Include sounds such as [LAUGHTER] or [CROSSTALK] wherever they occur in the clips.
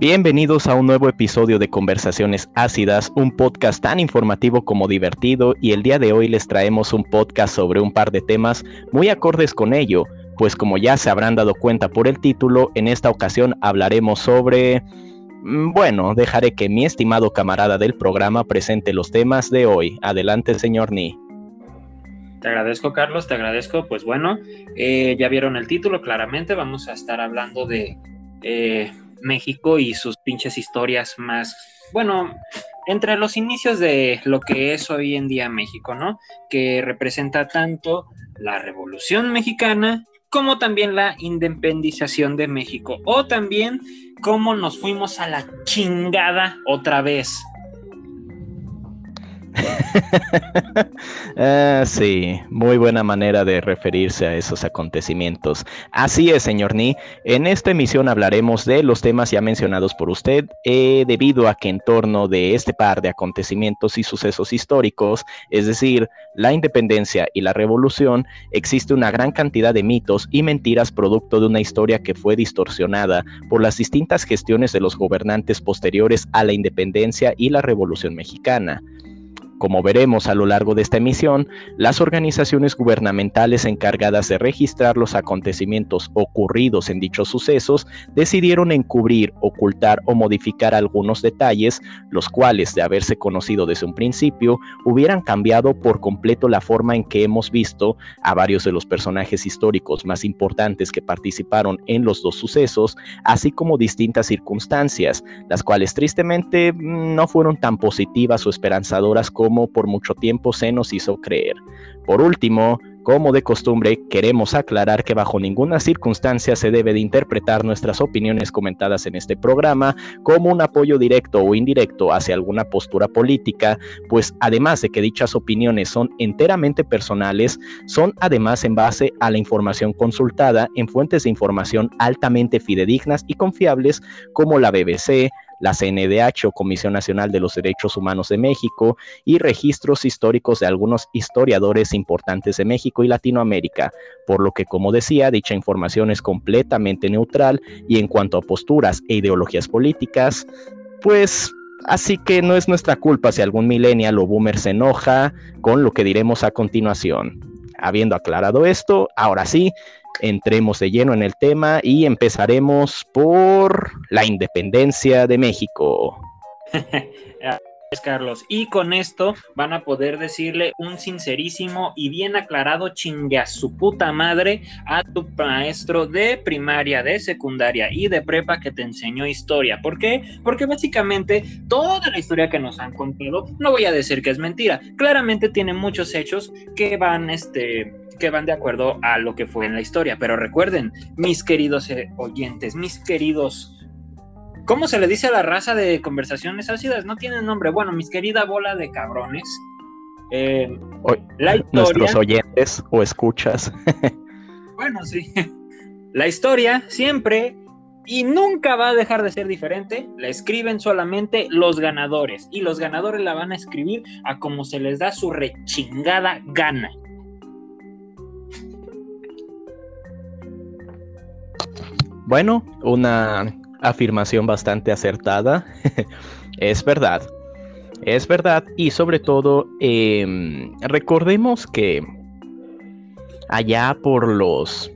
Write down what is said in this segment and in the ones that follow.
Bienvenidos a un nuevo episodio de Conversaciones Ácidas, un podcast tan informativo como divertido y el día de hoy les traemos un podcast sobre un par de temas muy acordes con ello, pues como ya se habrán dado cuenta por el título, en esta ocasión hablaremos sobre... Mm, bueno, dejaré que mi estimado camarada del programa presente los temas de hoy. Adelante, señor Ni. Te agradezco, Carlos, te agradezco. Pues bueno, eh, ya vieron el título, claramente vamos a estar hablando de eh, México y sus pinches historias más, bueno, entre los inicios de lo que es hoy en día México, ¿no? Que representa tanto la Revolución Mexicana como también la independización de México, o también cómo nos fuimos a la chingada otra vez. [LAUGHS] Ah, sí, muy buena manera de referirse a esos acontecimientos. Así es, señor Ni. En esta emisión hablaremos de los temas ya mencionados por usted, eh, debido a que en torno de este par de acontecimientos y sucesos históricos, es decir, la independencia y la revolución, existe una gran cantidad de mitos y mentiras producto de una historia que fue distorsionada por las distintas gestiones de los gobernantes posteriores a la independencia y la revolución mexicana. Como veremos a lo largo de esta emisión, las organizaciones gubernamentales encargadas de registrar los acontecimientos ocurridos en dichos sucesos decidieron encubrir, ocultar o modificar algunos detalles, los cuales, de haberse conocido desde un principio, hubieran cambiado por completo la forma en que hemos visto a varios de los personajes históricos más importantes que participaron en los dos sucesos, así como distintas circunstancias, las cuales tristemente mm, no fueron tan positivas o esperanzadoras como como por mucho tiempo se nos hizo creer. Por último, como de costumbre, queremos aclarar que bajo ninguna circunstancia se debe de interpretar nuestras opiniones comentadas en este programa como un apoyo directo o indirecto hacia alguna postura política, pues además de que dichas opiniones son enteramente personales, son además en base a la información consultada en fuentes de información altamente fidedignas y confiables como la BBC, la CNDH o Comisión Nacional de los Derechos Humanos de México y registros históricos de algunos historiadores importantes de México y Latinoamérica, por lo que como decía, dicha información es completamente neutral y en cuanto a posturas e ideologías políticas, pues Así que no es nuestra culpa si algún millennial o boomer se enoja con lo que diremos a continuación. Habiendo aclarado esto, ahora sí, entremos de lleno en el tema y empezaremos por la independencia de México. [LAUGHS] Carlos. Y con esto van a poder decirle un sincerísimo y bien aclarado chingue a su puta madre a tu maestro de primaria, de secundaria y de prepa que te enseñó historia. ¿Por qué? Porque básicamente toda la historia que nos han contado, no voy a decir que es mentira, claramente tiene muchos hechos que van, este, que van de acuerdo a lo que fue en la historia. Pero recuerden, mis queridos eh, oyentes, mis queridos ¿Cómo se le dice a la raza de conversaciones ácidas? No tiene nombre. Bueno, mis querida bola de cabrones. Eh, nuestros oyentes o escuchas. [LAUGHS] bueno, sí. La historia siempre y nunca va a dejar de ser diferente. La escriben solamente los ganadores. Y los ganadores la van a escribir a como se les da su rechingada gana. Bueno, una afirmación bastante acertada. [LAUGHS] es verdad. Es verdad. Y sobre todo, em, recordemos que allá por los...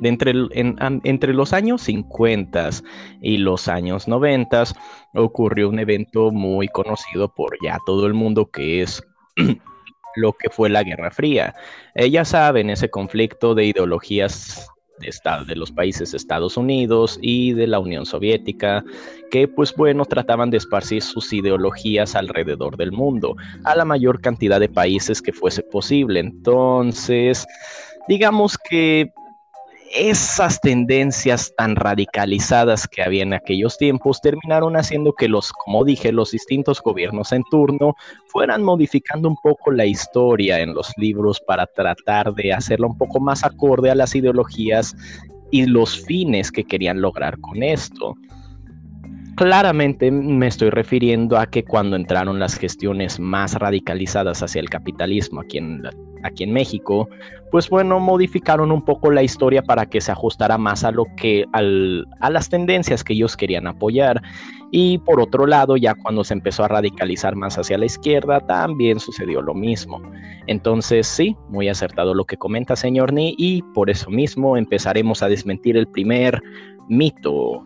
entre, entre los años 50 y los años 90 ocurrió un evento muy conocido por ya todo el mundo que es [CLEARS THROAT] lo que fue la Guerra Fría. Eh, ya saben, ese conflicto de ideologías de, los países Estados Unidos y de la Unión Soviética, que pues bueno, trataban de esparcir sus ideologías alrededor del mundo, a la mayor cantidad de países que fuese posible. Entonces, digamos que esas tendencias tan radicalizadas que había en aquellos tiempos terminaron haciendo que los, como dije, los distintos gobiernos en turno fueran modificando un poco la historia en los libros para tratar de hacerla un poco más acorde a las ideologías y los fines que querían lograr con esto. Claramente me estoy refiriendo a que cuando entraron las gestiones más radicalizadas hacia el capitalismo aquí en aquí en México, pues bueno, modificaron un poco la historia para que se ajustara más a lo que a las tendencias que ellos querían apoyar. Y por otro lado, ya cuando se empezó a radicalizar más hacia la izquierda, también sucedió lo mismo. Entonces, sí, muy acertado lo que comenta señor Ni, y por eso mismo empezaremos a desmentir el primer mito,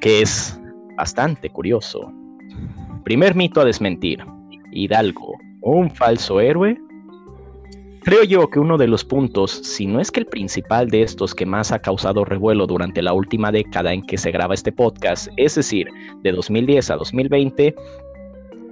que es bastante curioso. Primer mito a desmentir. Hidalgo, un falso héroe Creo yo que uno de los puntos, si no es que el principal de estos que más ha causado revuelo durante la última década en que se graba este podcast, es decir, de 2010 a 2020,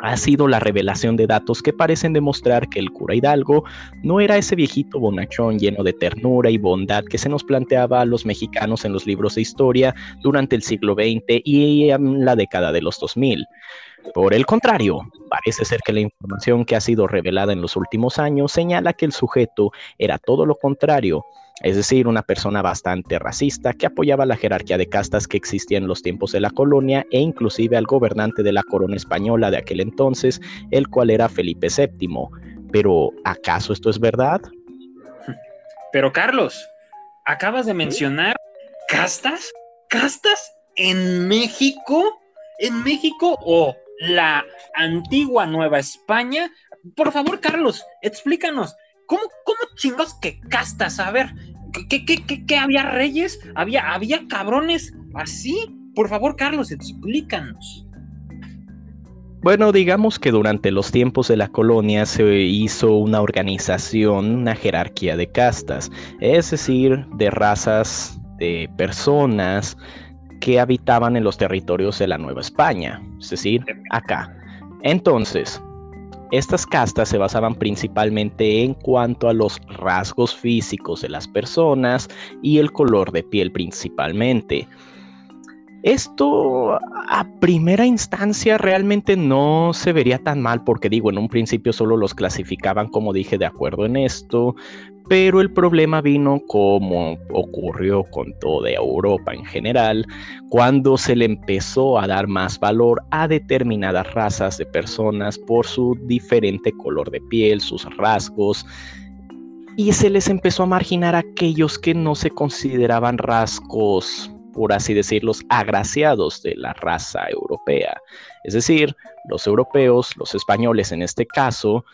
ha sido la revelación de datos que parecen demostrar que el cura Hidalgo no era ese viejito bonachón lleno de ternura y bondad que se nos planteaba a los mexicanos en los libros de historia durante el siglo XX y en la década de los 2000. Por el contrario, parece ser que la información que ha sido revelada en los últimos años señala que el sujeto era todo lo contrario, es decir, una persona bastante racista que apoyaba la jerarquía de castas que existía en los tiempos de la colonia e inclusive al gobernante de la corona española de aquel entonces, el cual era Felipe VII. Pero, ¿acaso esto es verdad? Pero Carlos, acabas de mencionar castas, castas en México, en México o la antigua Nueva España. Por favor, Carlos, explícanos, ¿cómo, cómo chingos que castas? A ver, ¿qué, qué, qué, había reyes? ¿Había, ¿Había cabrones así? Por favor, Carlos, explícanos. Bueno, digamos que durante los tiempos de la colonia se hizo una organización, una jerarquía de castas, es decir, de razas de personas que habitaban en los territorios de la Nueva España, es decir, acá. Entonces, estas castas se basaban principalmente en cuanto a los rasgos físicos de las personas y el color de piel principalmente. Esto a primera instancia realmente no se vería tan mal porque digo, en un principio solo los clasificaban como dije de acuerdo en esto, pero el problema vino como ocurrió con toda Europa en general, cuando se le empezó a dar más valor a determinadas razas de personas por su diferente color de piel, sus rasgos, y se les empezó a marginar a aquellos que no se consideraban rasgos por así decirlos, agraciados de la raza europea. Es decir, los europeos, los españoles en este caso,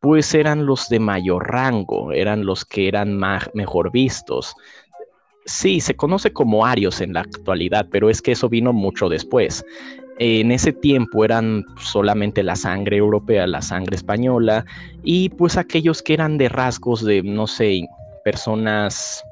pues eran los de mayor rango, eran los que eran más, mejor vistos. Sí, se conoce como arios en la actualidad, pero es que eso vino mucho después. En ese tiempo eran solamente la sangre europea, la sangre española, y pues aquellos que eran de rasgos de, no sé, personas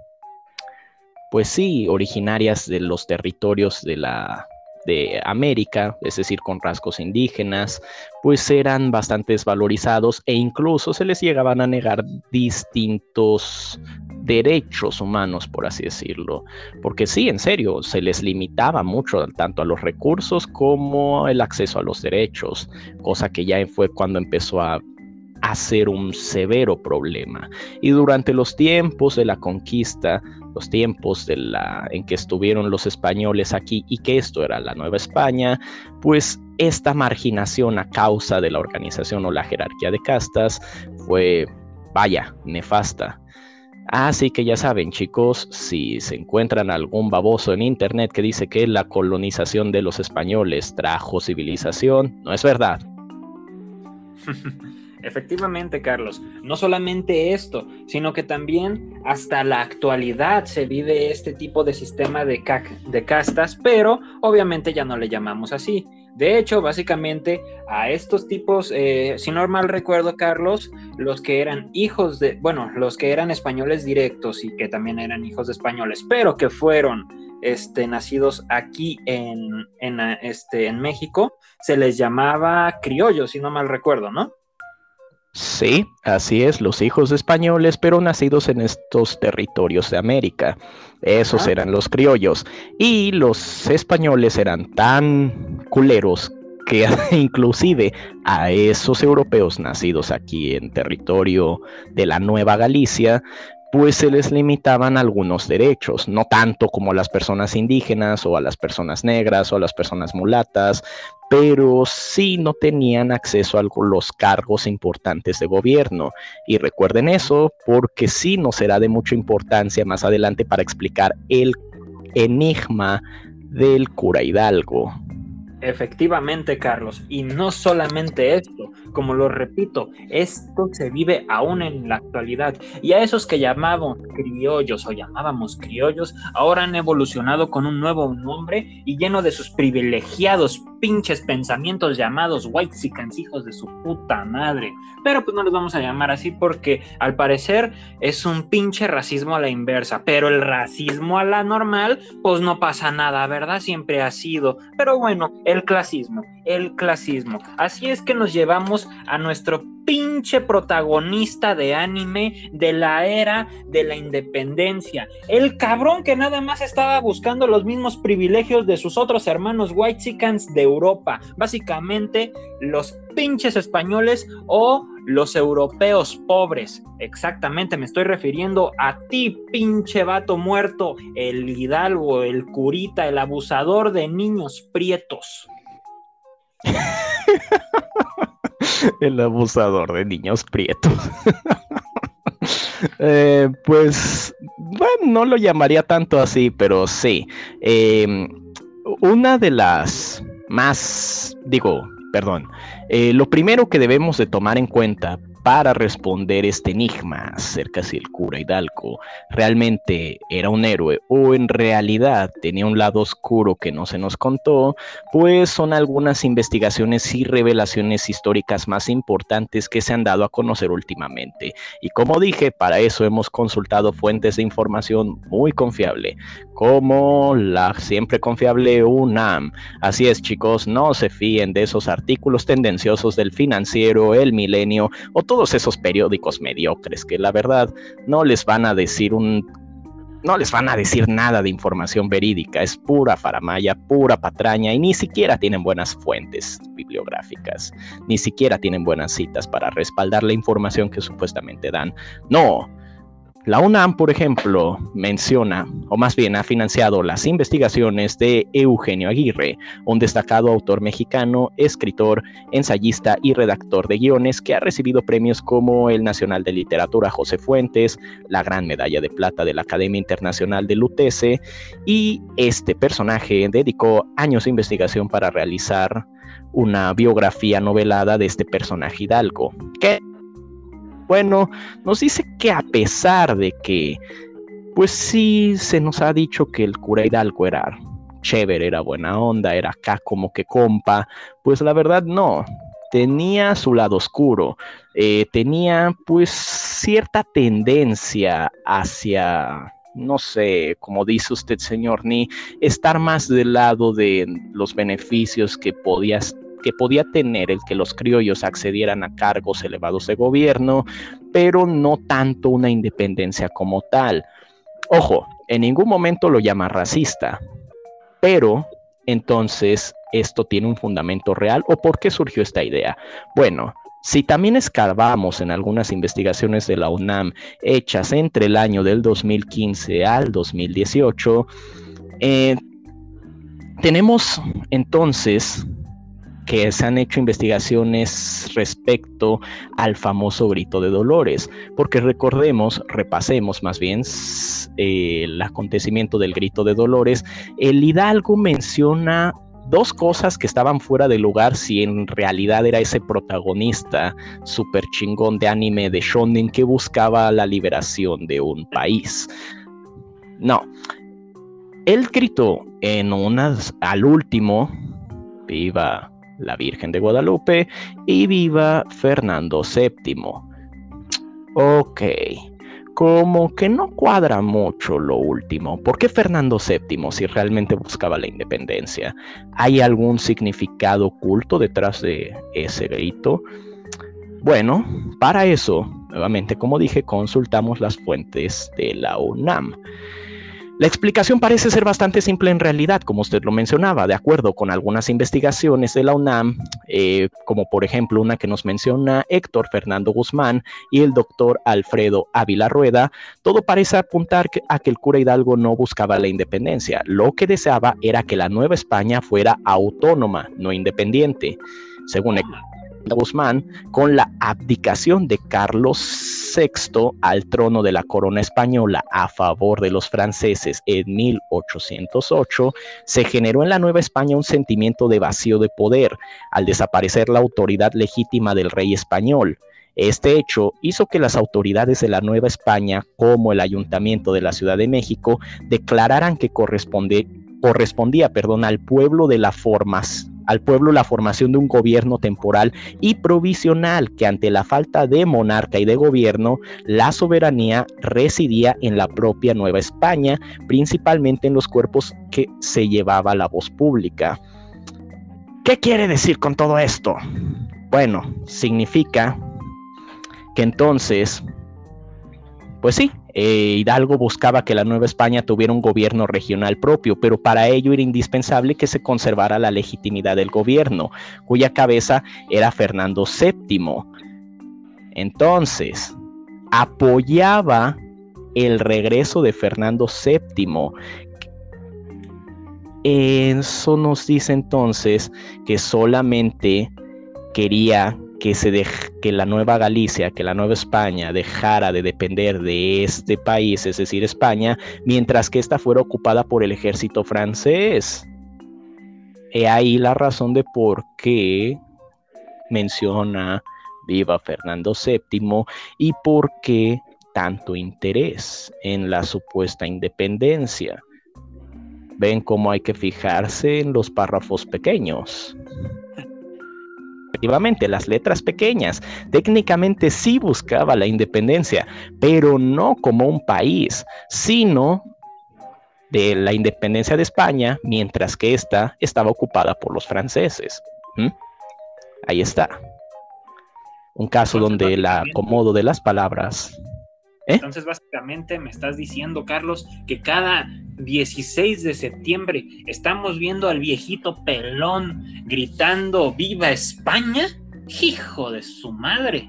pues sí, originarias de los territorios de la de América, es decir, con rasgos indígenas, pues eran bastante desvalorizados e incluso se les llegaban a negar distintos derechos humanos, por así decirlo. Porque sí, en serio, se les limitaba mucho tanto a los recursos como el acceso a los derechos, cosa que ya fue cuando empezó a a ser un severo problema. Y durante los tiempos de la conquista, los tiempos de la, en que estuvieron los españoles aquí y que esto era la Nueva España, pues esta marginación a causa de la organización o la jerarquía de castas fue, vaya, nefasta. Así que ya saben chicos, si se encuentran algún baboso en internet que dice que la colonización de los españoles trajo civilización, no es verdad. [LAUGHS] Efectivamente, Carlos, no solamente esto, sino que también hasta la actualidad se vive este tipo de sistema de, de castas, pero obviamente ya no le llamamos así. De hecho, básicamente a estos tipos, eh, si no mal recuerdo, Carlos, los que eran hijos de, bueno, los que eran españoles directos y que también eran hijos de españoles, pero que fueron este, nacidos aquí en, en, este, en México, se les llamaba criollos, si no mal recuerdo, ¿no? Sí, así es, los hijos españoles, pero nacidos en estos territorios de América. Esos eran los criollos. Y los españoles eran tan culeros que [LAUGHS] inclusive a esos europeos nacidos aquí en territorio de la Nueva Galicia pues se les limitaban algunos derechos, no tanto como a las personas indígenas o a las personas negras o a las personas mulatas, pero sí no tenían acceso a los cargos importantes de gobierno. Y recuerden eso porque sí nos será de mucha importancia más adelante para explicar el enigma del cura Hidalgo. Efectivamente, Carlos, y no solamente esto, como lo repito, esto se vive aún en la actualidad, y a esos que llamamos criollos o llamábamos criollos, ahora han evolucionado con un nuevo nombre y lleno de sus privilegiados pinches pensamientos llamados white hijos de su puta madre. Pero pues no los vamos a llamar así porque al parecer es un pinche racismo a la inversa, pero el racismo a la normal, pues no pasa nada, ¿verdad? Siempre ha sido. Pero bueno, el clasismo, el clasismo. Así es que nos llevamos a nuestro pinche protagonista de anime de la era de la independencia. El cabrón que nada más estaba buscando los mismos privilegios de sus otros hermanos Whitexicans de Europa. Básicamente, los pinches españoles o los europeos pobres. Exactamente, me estoy refiriendo a ti, pinche vato muerto, el hidalgo, el curita, el abusador de niños prietos. [LAUGHS] [LAUGHS] el abusador de niños prietos. [LAUGHS] Eh, pues, bueno, no lo llamaría tanto así, pero sí. Em, una de las más, digo, perdón, eh, lo primero que debemos de tomar en cuenta para responder este enigma acerca si el cura Hidalgo realmente era un héroe o en realidad tenía un lado oscuro que no se nos contó, pues son algunas investigaciones y revelaciones históricas más importantes que se han dado a conocer últimamente. Y como dije, para eso hemos consultado fuentes de información muy confiable, como la siempre confiable UNAM. Así es chicos, no se fíen de esos artículos tendenciosos del financiero, el milenio o todo todos esos periódicos mediocres que la verdad no les van a decir un no les van a decir nada de información verídica, es pura faramaya, pura patraña y ni siquiera tienen buenas fuentes bibliográficas, ni siquiera tienen buenas citas para respaldar la información que supuestamente dan. No, la UNAM, por ejemplo, menciona, o más bien ha financiado las investigaciones de Eugenio Aguirre, un destacado autor mexicano, escritor, ensayista y redactor de guiones que ha recibido premios como el Nacional de Literatura José Fuentes, la Gran Medalla de Plata de la Academia Internacional de Lutece, y este personaje dedicó años de investigación para realizar una biografía novelada de este personaje hidalgo, que bueno, nos dice que a pesar de que, pues sí, se nos ha dicho que el cura Hidalgo era chévere, era buena onda, era acá como que compa, pues la verdad no, tenía su lado oscuro, eh, tenía pues cierta tendencia hacia, no sé, como dice usted, señor Ni, estar más del lado de los beneficios que podías que podía tener el que los criollos accedieran a cargos elevados de gobierno, pero no tanto una independencia como tal. Ojo, en ningún momento lo llama racista, pero entonces esto tiene un fundamento real o por qué surgió esta idea. Bueno, si también escarbamos en algunas investigaciones de la UNAM hechas entre el año del 2015 al 2018, eh, tenemos entonces que se han hecho investigaciones respecto al famoso grito de Dolores, porque recordemos, repasemos más bien el acontecimiento del grito de Dolores, el Hidalgo menciona dos cosas que estaban fuera de lugar si en realidad era ese protagonista super chingón de anime de shonen que buscaba la liberación de un país. No. Él gritó en unas al último, viva la Virgen de Guadalupe y viva Fernando VII. Ok, como que no cuadra mucho lo último. ¿Por qué Fernando VII si realmente buscaba la independencia? ¿Hay algún significado oculto detrás de ese grito? Bueno, para eso, nuevamente como dije, consultamos las fuentes de la UNAM. La explicación parece ser bastante simple en realidad, como usted lo mencionaba, de acuerdo con algunas investigaciones de la UNAM, eh, como por ejemplo una que nos menciona Héctor Fernando Guzmán y el doctor Alfredo Ávila Rueda, todo parece apuntar a que el cura Hidalgo no buscaba la independencia, lo que deseaba era que la Nueva España fuera autónoma, no independiente. Según Guzmán con la abdicación de Carlos VI al trono de la corona española a favor de los franceses en 1808, se generó en la Nueva España un sentimiento de vacío de poder al desaparecer la autoridad legítima del rey español. Este hecho hizo que las autoridades de la Nueva España, como el Ayuntamiento de la Ciudad de México, declararan que correspondía perdón, al pueblo de la formas, al pueblo la formación de un gobierno temporal y provisional que ante la falta de monarca y de gobierno, la soberanía residía en la propia Nueva España, principalmente en los cuerpos que se llevaba la voz pública. ¿Qué quiere decir con todo esto? Bueno, significa que entonces, pues sí, eh, Hidalgo buscaba que la Nueva España tuviera un gobierno regional propio, pero para ello era indispensable que se conservara la legitimidad del gobierno, cuya cabeza era Fernando VII. Entonces, apoyaba el regreso de Fernando VII. Eso nos dice entonces que solamente quería que, se que la nueva Galicia, que la nueva España dejara de depender de este país, es decir, España, mientras que ésta fuera ocupada por el ejército francés. He ahí la razón de por qué menciona viva Fernando VII y por qué tanto interés en la supuesta independencia. Ven cómo hay que fijarse en los párrafos pequeños efectivamente las letras pequeñas. Técnicamente sí buscaba la independencia, pero no como un país, sino de la independencia de España, mientras que ésta estaba ocupada por los franceses. ¿Mm? Ahí está. Un caso donde el acomodo de las palabras. ¿Eh? Entonces, básicamente me estás diciendo, Carlos, que cada 16 de septiembre estamos viendo al viejito pelón gritando ¡Viva España! ¡Hijo de su madre!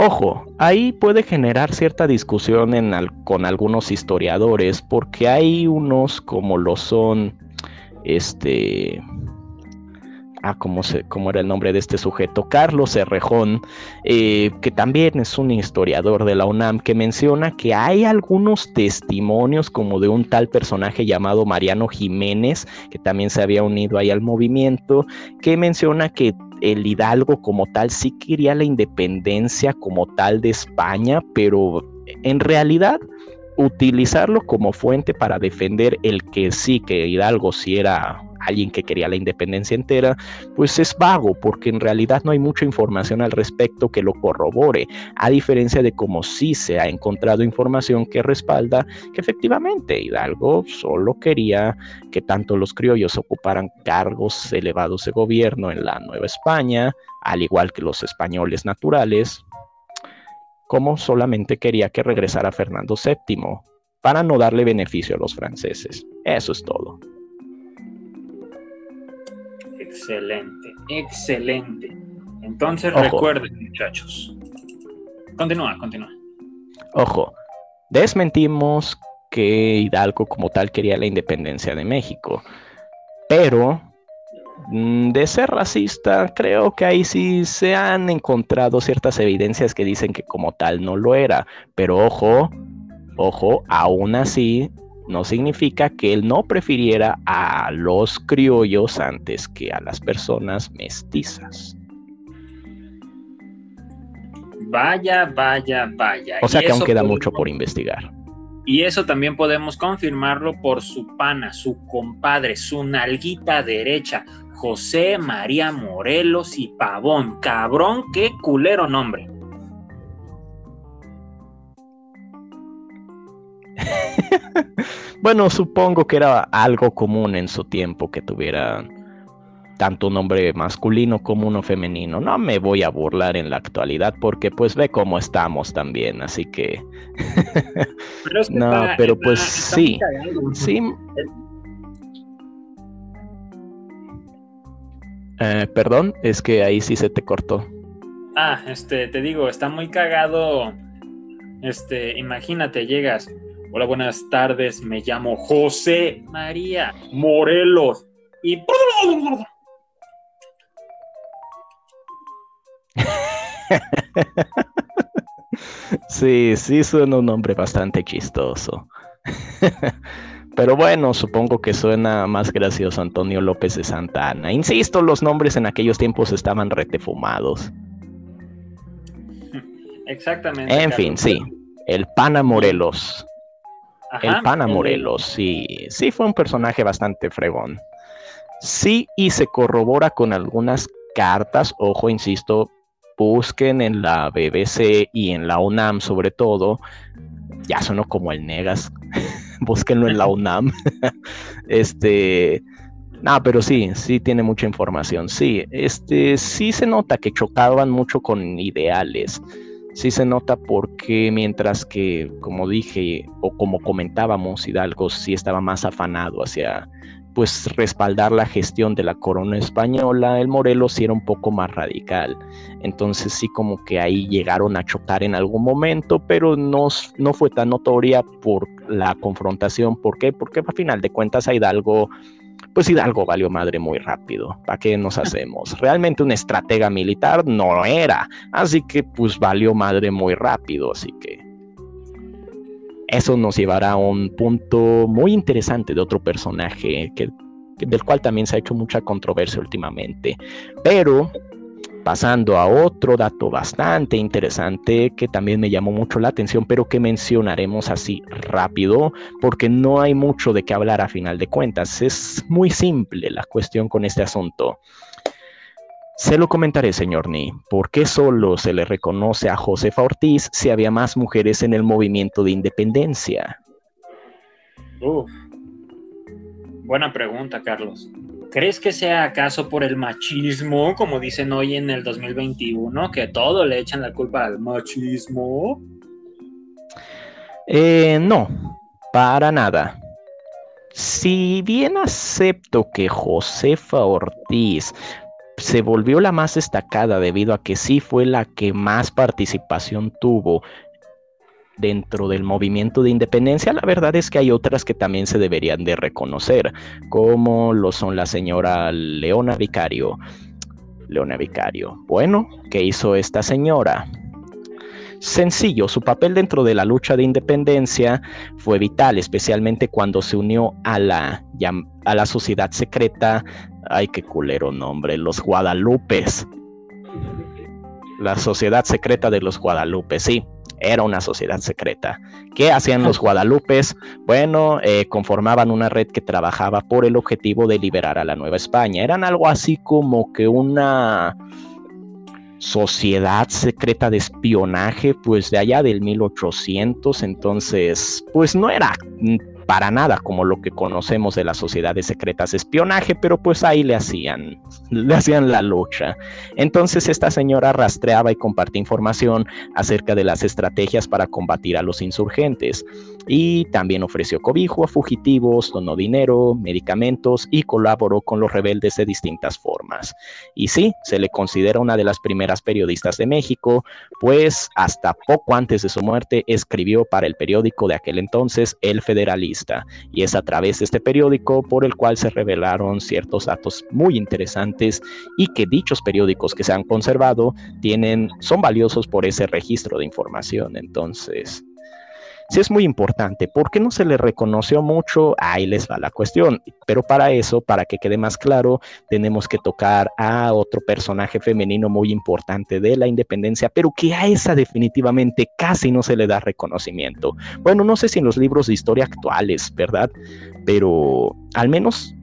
Ojo, ahí puede generar cierta discusión con algunos historiadores porque hay unos como lo son este ah, ¿cómo, se, era el nombre de este sujeto? Carlos Cerrejón, eh, que también es un historiador de la UNAM, que menciona que hay algunos testimonios como de un tal personaje llamado Mariano Jiménez, que también se había unido ahí al movimiento, que menciona que el Hidalgo como tal sí quería la independencia como tal de España, pero en realidad utilizarlo como fuente para defender el que sí, que Hidalgo sí era alguien que quería la independencia entera, pues es vago, porque en realidad no hay mucha información al respecto que lo corrobore, a diferencia de cómo sí se ha encontrado información que respalda que efectivamente Hidalgo solo quería que tanto los criollos ocuparan cargos elevados de gobierno en la Nueva España, al igual que los españoles naturales, como solamente quería que regresara Fernando VII para no darle beneficio a los franceses. Eso es todo. Excelente, excelente. Entonces recuerden, muchachos. Continúa, continúa. Ojo, desmentimos que Hidalgo como tal quería la independencia de México, pero mm, de ser racista, creo que ahí sí se han encontrado ciertas evidencias que dicen que como tal no lo era, pero ojo, ojo, aún así no significa que él no prefiriera a los criollos antes que a las personas mestizas. Vaya, vaya, vaya. O sea que aún queda mucho por investigar. Y eso también podemos confirmarlo por su pana, su compadre, su nalguita derecha, José María Morelos y Pavón. Cabrón, qué culero nombre. [LAUGHS] bueno, supongo que era algo común en su tiempo que tuviera tanto un nombre masculino como uno femenino. No me voy a burlar en la actualidad porque pues ve cómo estamos también, así que... [LAUGHS] no, pero pues sí, sí. Eh, perdón, es que ahí sí se te cortó. Ah, este, te digo, está muy cagado. Este, imagínate, llegas. Hola, buenas tardes, me llamo José María Morelos. Y. [LAUGHS] sí, sí suena un nombre bastante chistoso. [LAUGHS] Pero bueno, supongo que suena más gracioso Antonio López de Santa Ana. Insisto, los nombres en aquellos tiempos estaban retefumados. Exactamente. En fin, sí. El Pana Morelos. El Pana Morelos, sí. Sí, fue un personaje bastante fregón. Sí, y se corrobora con algunas cartas, ojo, insisto, busquen en la BBC y en la UNAM sobre todo, ya sonó como el Negas, [LAUGHS] búsquenlo en la [LAUGHS] UNAM, [LAUGHS] este, no, pero sí, sí tiene mucha información, sí, este, sí se nota que chocaban mucho con ideales, sí se nota porque mientras que, como dije, o como comentábamos, Hidalgo sí estaba más afanado hacia pues respaldar la gestión de la corona española, el Morelos sí era un poco más radical. Entonces sí como que ahí llegaron a chocar en algún momento, pero no, no fue tan notoria por la confrontación. ¿Por qué? Porque a final de cuentas Hidalgo, pues Hidalgo valió madre muy rápido. ¿Para qué nos [LAUGHS] hacemos? Realmente un estratega militar no era, así que pues valió madre muy rápido, así que eso nos llevará a un punto muy interesante de otro personaje que, del cual también se ha hecho mucha controversia últimamente. Pero pasando a otro dato bastante interesante que también me llamó mucho la atención, pero que mencionaremos así rápido, porque no hay mucho de qué hablar a final de cuentas. Es muy simple la cuestión con este asunto. Se lo comentaré, señor Ni. ¿Por qué solo se le reconoce a Josefa Ortiz si había más mujeres en el movimiento de independencia? Buena pregunta, Carlos. ¿Crees que sea acaso por el machismo, como dicen hoy en el 2021, que todo le echan la culpa al machismo? Eh, no, para nada. Si bien acepto que Josefa Ortiz se volvió la más destacada debido a que sí fue la que más participación tuvo dentro del movimiento de independencia, la verdad es que hay otras que también se deberían de reconocer, como lo son la señora Leona Vicario. Leona Vicario. Bueno, ¿qué hizo esta señora? Sencillo, su papel dentro de la lucha de independencia fue vital, especialmente cuando se unió a la, a la sociedad secreta Ay, qué culero nombre, los Guadalupes. La sociedad secreta de los Guadalupes, sí, era una sociedad secreta. ¿Qué hacían los Guadalupes? Bueno, eh, conformaban una red que trabajaba por el objetivo de liberar a la Nueva España. Eran algo así como que una sociedad secreta de espionaje, pues de allá del 1800, entonces, pues no era para nada como lo que conocemos de las sociedades secretas espionaje, pero pues ahí le hacían, le hacían la lucha. Entonces esta señora rastreaba y compartía información acerca de las estrategias para combatir a los insurgentes y también ofreció cobijo a fugitivos, donó dinero, medicamentos y colaboró con los rebeldes de distintas formas. Y sí, se le considera una de las primeras periodistas de México, pues hasta poco antes de su muerte escribió para el periódico de aquel entonces, El Federalista y es a través de este periódico por el cual se revelaron ciertos datos muy interesantes y que dichos periódicos que se han conservado tienen, son valiosos por ese registro de información. Entonces, sí es muy importante. ¿Por qué no se le reconoció mucho? Ahí les va la cuestión. Pero para eso, para que quede más claro, tenemos que tocar a otro personaje femenino muy importante de la independencia, pero que a esa definitivamente casi no se le da reconocimiento. Bueno, no sé si en los libros de historia actuales, ¿verdad? Pero al menos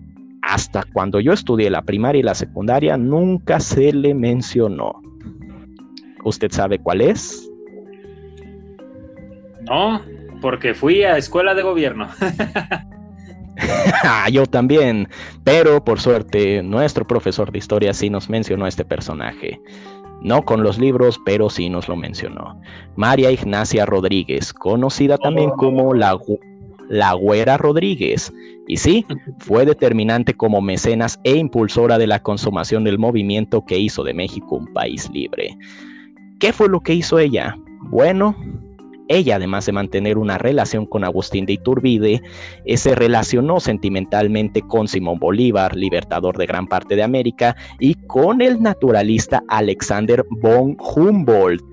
hasta cuando yo estudié la primaria y la secundaria, nunca se le mencionó. ¿Usted sabe cuál es? No, porque fui a escuela de gobierno. [LAUGHS] [LAUGHS] Yo también, pero por suerte nuestro profesor de historia sí nos mencionó a este personaje. No con los libros, pero sí nos lo mencionó. María Ignacia Rodríguez, conocida también como la, la Güera Rodríguez. Y sí, fue determinante como mecenas e impulsora de la consumación del movimiento que hizo de México un país libre. ¿Qué fue lo que hizo ella? Bueno, ella, además de mantener una relación con Agustín de Iturbide, eh, se relacionó sentimentalmente con Simón Bolívar, libertador de gran parte de América, y con el naturalista Alexander von Humboldt,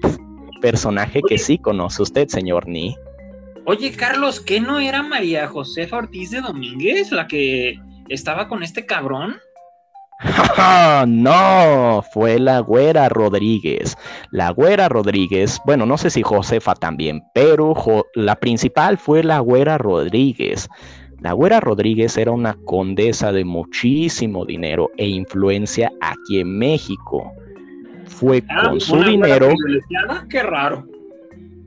personaje que sí conoce usted, señor Ni. Oye, Carlos, ¿qué no era María Josefa Ortiz de Domínguez la que estaba con este cabrón? [LAUGHS] no, fue la güera Rodríguez. La güera Rodríguez, bueno, no sé si Josefa también, pero la principal fue la güera Rodríguez. La güera Rodríguez era una condesa de muchísimo dinero e influencia aquí en México. Fue ah, con su dinero. Qué raro.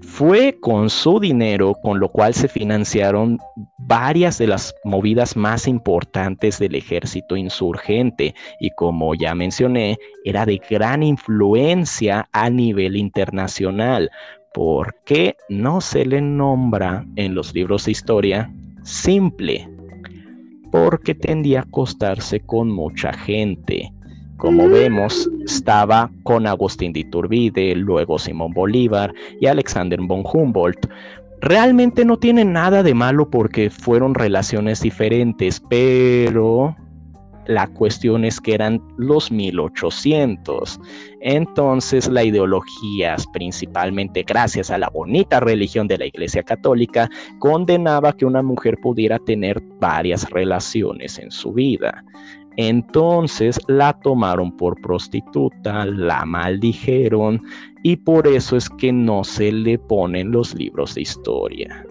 Fue con su dinero con lo cual se financiaron varias de las movidas más importantes del ejército insurgente y como ya mencioné, era de gran influencia a nivel internacional. ¿Por qué no se le nombra en los libros de historia? Simple, porque tendía a acostarse con mucha gente. Como vemos, estaba con Agustín de Iturbide, luego Simón Bolívar y Alexander von Humboldt. Realmente no tiene nada de malo porque fueron relaciones diferentes, pero la cuestión es que eran los 1800. Entonces la ideología, principalmente gracias a la bonita religión de la Iglesia Católica, condenaba que una mujer pudiera tener varias relaciones en su vida. Entonces la tomaron por prostituta, la maldijeron y por eso es que no se le ponen los libros de historia.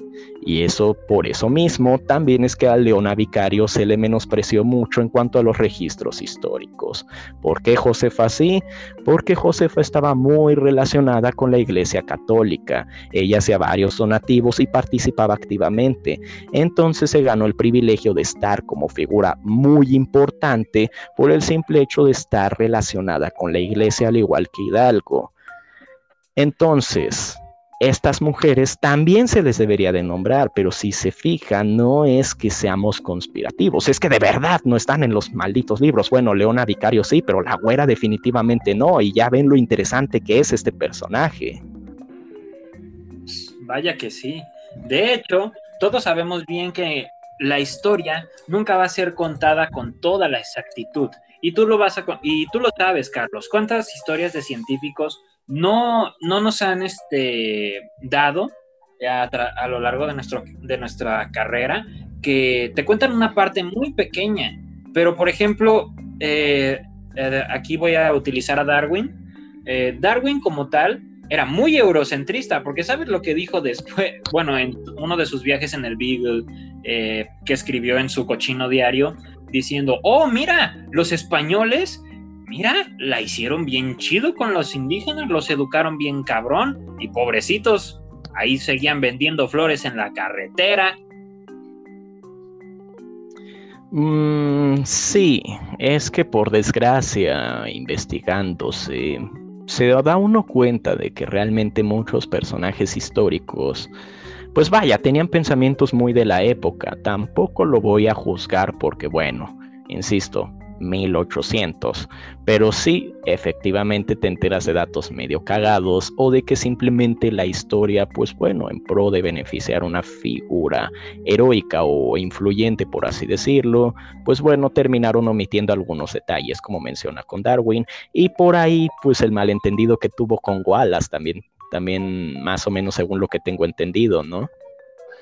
Y eso, por eso mismo, también es que a Leona Vicario se le menospreció mucho en cuanto a los registros históricos. ¿Por qué Josefa sí? Porque Josefa estaba muy relacionada con la Iglesia Católica. Ella hacía varios donativos y participaba activamente. Entonces se ganó el privilegio de estar como figura muy importante por el simple hecho de estar relacionada con la Iglesia al igual que Hidalgo. Entonces, estas mujeres también se les debería de nombrar, pero si se fijan, no es que seamos conspirativos, es que de verdad no están en los malditos libros. Bueno, Leona Vicario sí, pero la güera definitivamente no, y ya ven lo interesante que es este personaje. Vaya que sí. De hecho, todos sabemos bien que la historia nunca va a ser contada con toda la exactitud. Y tú lo vas a y tú lo sabes, Carlos. ¿Cuántas historias de científicos no, no nos han este, dado a, lo largo de, nuestro, de nuestra carrera que te cuentan una parte muy pequeña. Pero, por ejemplo, eh, eh, aquí voy a utilizar a Darwin. Eh, Darwin como tal era muy eurocentrista, porque sabes lo que dijo después, [LAUGHS] bueno, en uno de sus viajes en el Beagle, que escribió en su cochino diario, diciendo, oh, mira, los españoles mira, la hicieron bien chido con los indígenas, los educaron bien cabrón y pobrecitos, ahí seguían vendiendo flores en la carretera. Mm, sí, es que por desgracia, investigándose, se da uno cuenta de que realmente muchos personajes históricos, pues vaya, tenían pensamientos muy de la época. Tampoco lo voy a juzgar porque, bueno, insisto, 1800. Pero sí, efectivamente te enteras de datos medio cagados o de que simplemente la historia, pues bueno, en pro de beneficiar una figura heroica o influyente, por así decirlo, pues bueno, terminaron omitiendo algunos detalles, como menciona con Darwin, y por ahí, pues el malentendido que tuvo con Wallace también, también más o menos según lo que tengo entendido, ¿no?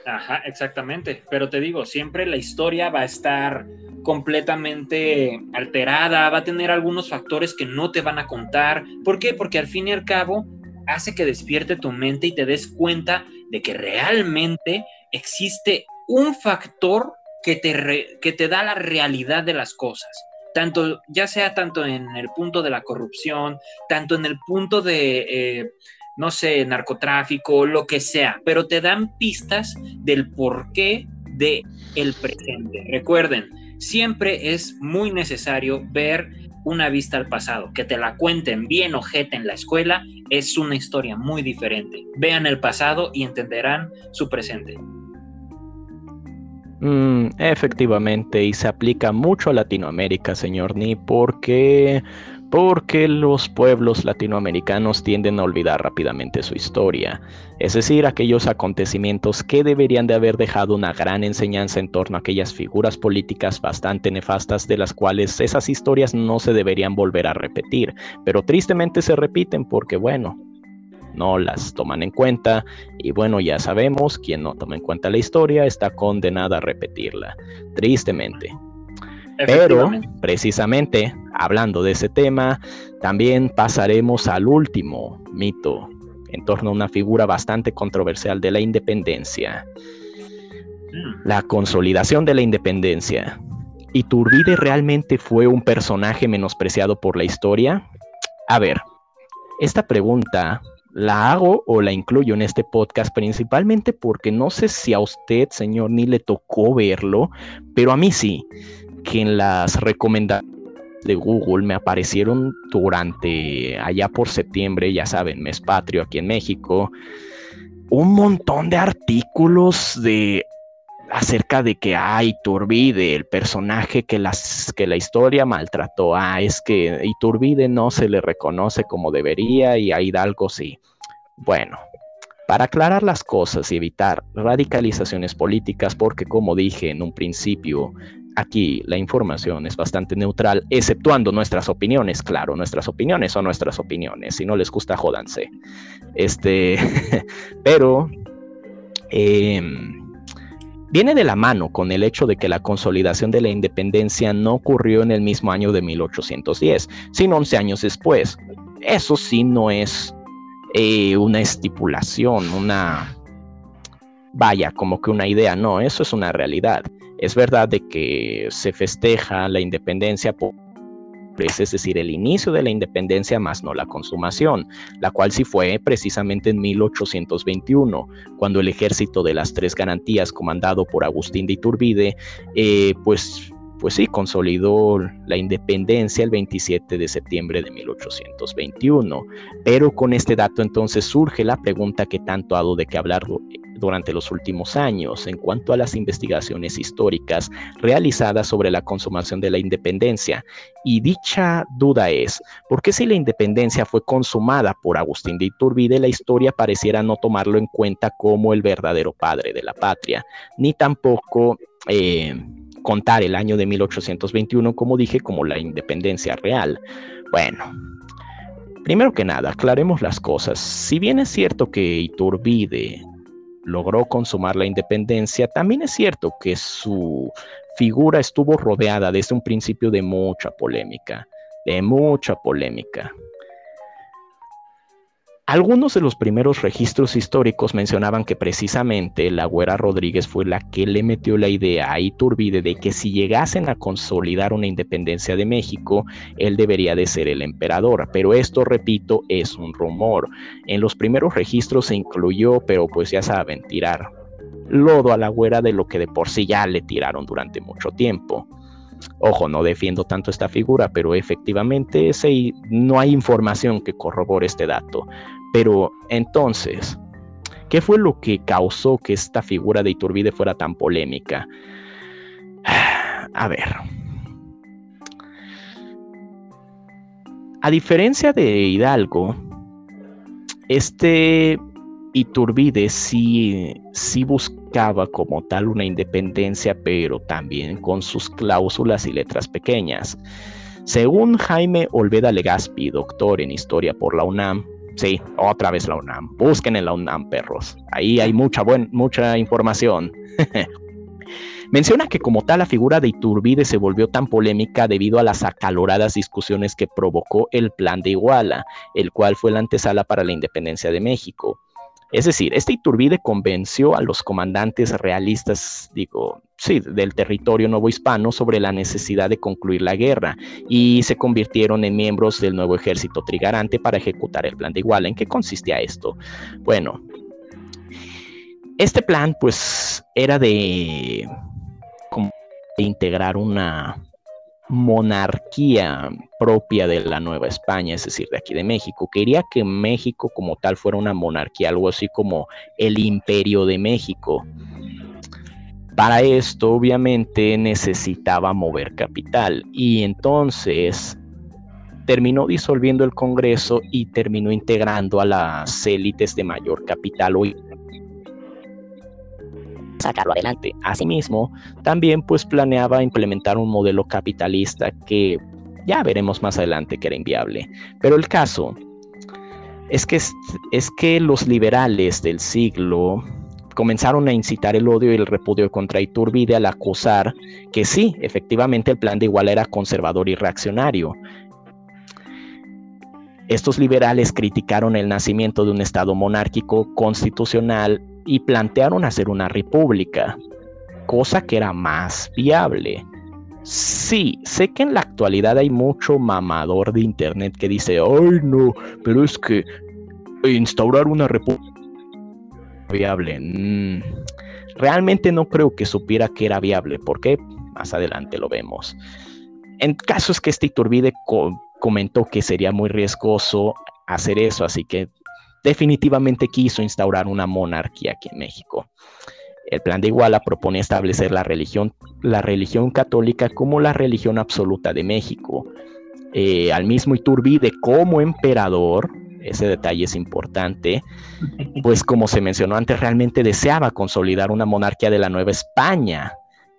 Ajá, exactamente. Pero te digo, siempre la historia va a estar completamente alterada, va a tener algunos factores que no te van a contar. ¿Por qué? Porque al fin y al cabo hace que despierte tu mente y te des cuenta de que realmente existe un factor que te, que te da la realidad de las cosas. Tanto, ya sea tanto en el punto de la corrupción, tanto en el punto de eh, no sé, narcotráfico, lo que sea, pero te dan pistas del por qué de el presente. Recuerden, siempre es muy necesario ver una vista al pasado, que te la cuenten bien ojete en la escuela, es una historia muy diferente. Vean el pasado y entenderán su presente. Mm, efectivamente, y se aplica mucho a Latinoamérica, señor Ni, porque porque los pueblos latinoamericanos tienden a olvidar rápidamente su historia, es decir, aquellos acontecimientos que deberían de haber dejado una gran enseñanza en torno a aquellas figuras políticas bastante nefastas de las cuales esas historias no se deberían volver a repetir, pero tristemente se repiten porque, bueno, no las toman en cuenta y bueno, ya sabemos, quien no toma en cuenta la historia está condenada a repetirla, tristemente. Pero precisamente hablando de ese tema, también pasaremos al último mito en torno a una figura bastante controversial de la independencia. Mm. La consolidación de la independencia. ¿Iturbide realmente fue un personaje menospreciado por la historia? A ver, esta pregunta la hago o la incluyo en este podcast principalmente porque no sé si a usted, señor, ni le tocó verlo, pero a mí sí que en las recomendaciones de Google me aparecieron durante allá por septiembre, ya saben, mes patrio aquí en México, un montón de artículos de acerca de que hay Iturbide, el personaje que, las, que la historia maltrató, ah, es que Iturbide no se le reconoce como debería y a Hidalgo sí. Bueno, para aclarar las cosas y evitar radicalizaciones políticas, porque como dije en un principio, Aquí la información es bastante neutral, exceptuando nuestras opiniones, claro, nuestras opiniones son nuestras opiniones, si no les gusta, jódanse. Este, [LAUGHS] pero em, viene de la mano con el hecho de que la consolidación de la independencia no ocurrió en el mismo año de 1810, sino 11 años después. Eso sí no es eh, una estipulación, una... Vaya, como que una idea, no, eso es una realidad. Es verdad de que se festeja la independencia es decir, el inicio de la independencia más no la consumación, la cual sí fue precisamente en 1821, cuando el ejército de las tres garantías comandado por Agustín de Iturbide, eh, pues, pues sí, consolidó la independencia el 27 de septiembre de 1821. Pero con este dato entonces surge la pregunta que tanto ha dado de que hablar durante los últimos años en cuanto a las investigaciones históricas realizadas sobre la consumación de la independencia. Y dicha duda es, ¿por qué si la independencia fue consumada por Agustín de Iturbide, la historia pareciera no tomarlo en cuenta como el verdadero padre de la patria, ni tampoco... Eh, contar el año de 1821, como dije, como la independencia real. Bueno, primero que nada, aclaremos las cosas. Si bien es cierto que Iturbide logró consumar la independencia, también es cierto que su figura estuvo rodeada desde un principio de mucha polémica, de mucha polémica. Algunos de los primeros registros históricos mencionaban que precisamente la Güera Rodríguez fue la que le metió la idea a Iturbide de que si llegasen a consolidar una independencia de México, él debería de ser el emperador. Pero esto, repito, es un rumor. En los primeros registros se incluyó, pero pues ya saben, tirar lodo a la Güera de lo que de por sí ya le tiraron durante mucho tiempo. Ojo, no defiendo tanto esta figura, pero efectivamente no hay información que corrobore este dato. Pero entonces, ¿qué fue lo que causó que esta figura de Iturbide fuera tan polémica? [SIGHS] A ver. A diferencia de Hidalgo, este Iturbide sí, sí buscaba como tal una independencia, pero también con sus cláusulas y letras pequeñas. Según Jaime Olveda Legaspi, doctor en historia por la UNAM, Sí, otra vez la UNAM. Busquen en la UNAM, perros. Ahí hay mucha, buen, mucha información. [LAUGHS] Menciona que como tal la figura de Iturbide se volvió tan polémica debido a las acaloradas discusiones que provocó el Plan de Iguala, el cual fue la antesala para la independencia de México. Es decir, este Iturbide convenció a los comandantes realistas, digo, sí, del territorio nuevo hispano sobre la necesidad de concluir la guerra y se convirtieron en miembros del nuevo ejército trigarante para ejecutar el plan de Iguala. ¿En qué consistía esto? Bueno, Este plan, pues, era de, de integrar una monarquía propia de la Nueva España, es decir, de aquí de México. Quería que México como tal fuera una monarquía, algo así como el imperio de México. Para esto, obviamente, necesitaba mover capital y entonces terminó disolviendo el Congreso y terminó integrando a las élites de mayor capital hoy sacarlo adelante. Asimismo, también pues planeaba implementar un modelo capitalista que ya veremos más adelante que era inviable. Pero el caso es que, es que los liberales del siglo comenzaron a incitar el odio y el repudio contra Iturbide al acusar que sí, efectivamente el plan de Iguala era conservador y reaccionario. Estos liberales criticaron el nacimiento de un Estado monárquico constitucional y plantearon hacer una república, cosa que era más viable. Sí, sé que en la actualidad hay mucho mamador de internet que dice, ay no, pero es que instaurar una república viable. Mm, realmente no creo que supiera que era viable, porque más adelante lo vemos. En caso es que este Iturbide comentó que sería muy riesgoso hacer eso, así que definitivamente quiso instaurar una monarquía aquí en México. El plan de Iguala propone establecer la religión, la religión católica como la religión absoluta de México. Eh, al mismo Iturbide como emperador, ese detalle es importante, pues como se mencionó antes, realmente deseaba consolidar una monarquía de la Nueva España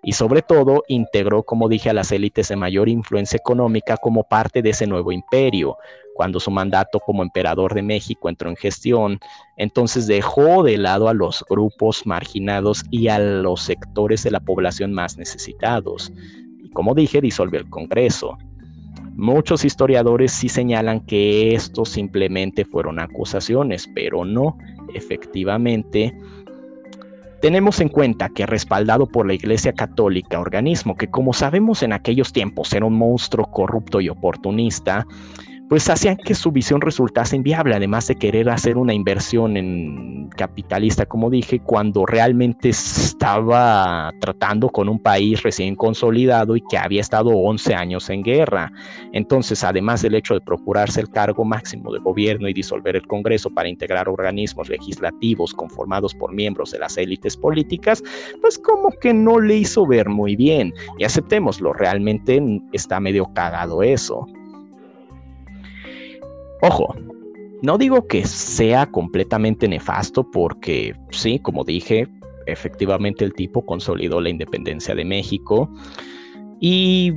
y sobre todo integró, como dije, a las élites de mayor influencia económica como parte de ese nuevo imperio. Cuando su mandato como emperador de México entró en gestión, entonces dejó de lado a los grupos marginados y a los sectores de la población más necesitados. Y como dije, disolvió el Congreso. Muchos historiadores sí señalan que esto simplemente fueron acusaciones, pero no, efectivamente, tenemos en cuenta que respaldado por la Iglesia Católica, organismo que como sabemos en aquellos tiempos era un monstruo corrupto y oportunista, pues hacían que su visión resultase inviable, además de querer hacer una inversión en capitalista, como dije, cuando realmente estaba tratando con un país recién consolidado y que había estado 11 años en guerra. Entonces, además del hecho de procurarse el cargo máximo de gobierno y disolver el Congreso para integrar organismos legislativos conformados por miembros de las élites políticas, pues como que no le hizo ver muy bien. Y aceptémoslo, realmente está medio cagado eso. Ojo, no digo que sea completamente nefasto porque sí, como dije, efectivamente el tipo consolidó la independencia de México. Y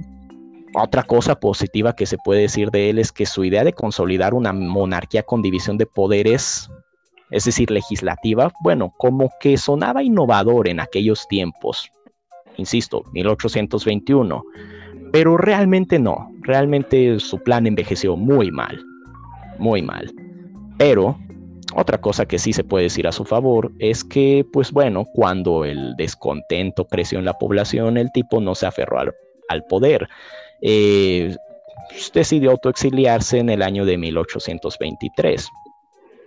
otra cosa positiva que se puede decir de él es que su idea de consolidar una monarquía con división de poderes, es decir, legislativa, bueno, como que sonaba innovador en aquellos tiempos, insisto, 1821, pero realmente no, realmente su plan envejeció muy mal muy mal. Pero otra cosa que sí se puede decir a su favor es que, pues bueno, cuando el descontento creció en la población, el tipo no se aferró al, poder. Eh, decidió autoexiliarse en el año de 1823,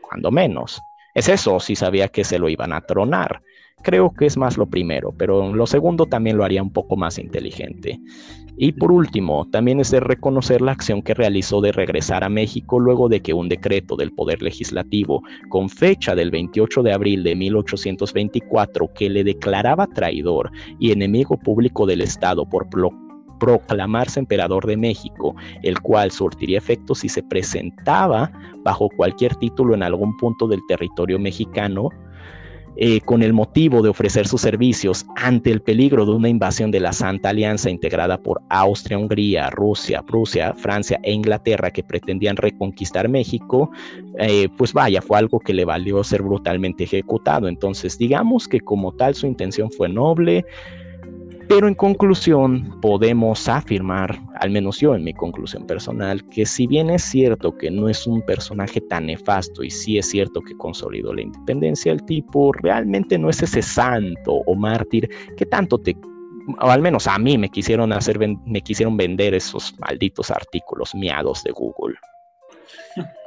cuando menos. Es eso, si sabía que se lo iban a tronar. Creo que es más lo primero, pero lo segundo también lo haría un poco más inteligente. Y por último, también es de reconocer la acción que realizó de regresar a México luego de que un decreto del Poder Legislativo, con fecha del 28 de abril de 1824, que le declaraba traidor y enemigo público del Estado por proclamarse emperador de México, el cual surtiría efecto si se presentaba bajo cualquier título en algún punto del territorio mexicano, eh, con el motivo de ofrecer sus servicios ante el peligro de una invasión de la Santa Alianza integrada por Austria, Hungría, Rusia, Prusia, Francia e Inglaterra que pretendían reconquistar México, eh, pues vaya, fue algo que le valió ser brutalmente ejecutado. Entonces, digamos que como tal su intención fue noble, pero en conclusión, podemos afirmar, al menos yo en mi conclusión personal, que si bien es cierto que no es un personaje tan nefasto y sí es cierto que consolidó la independencia, el tipo realmente no es ese santo o mártir que tanto te o al menos a mí me quisieron hacer me quisieron vender esos malditos artículos miados de Google. [LAUGHS]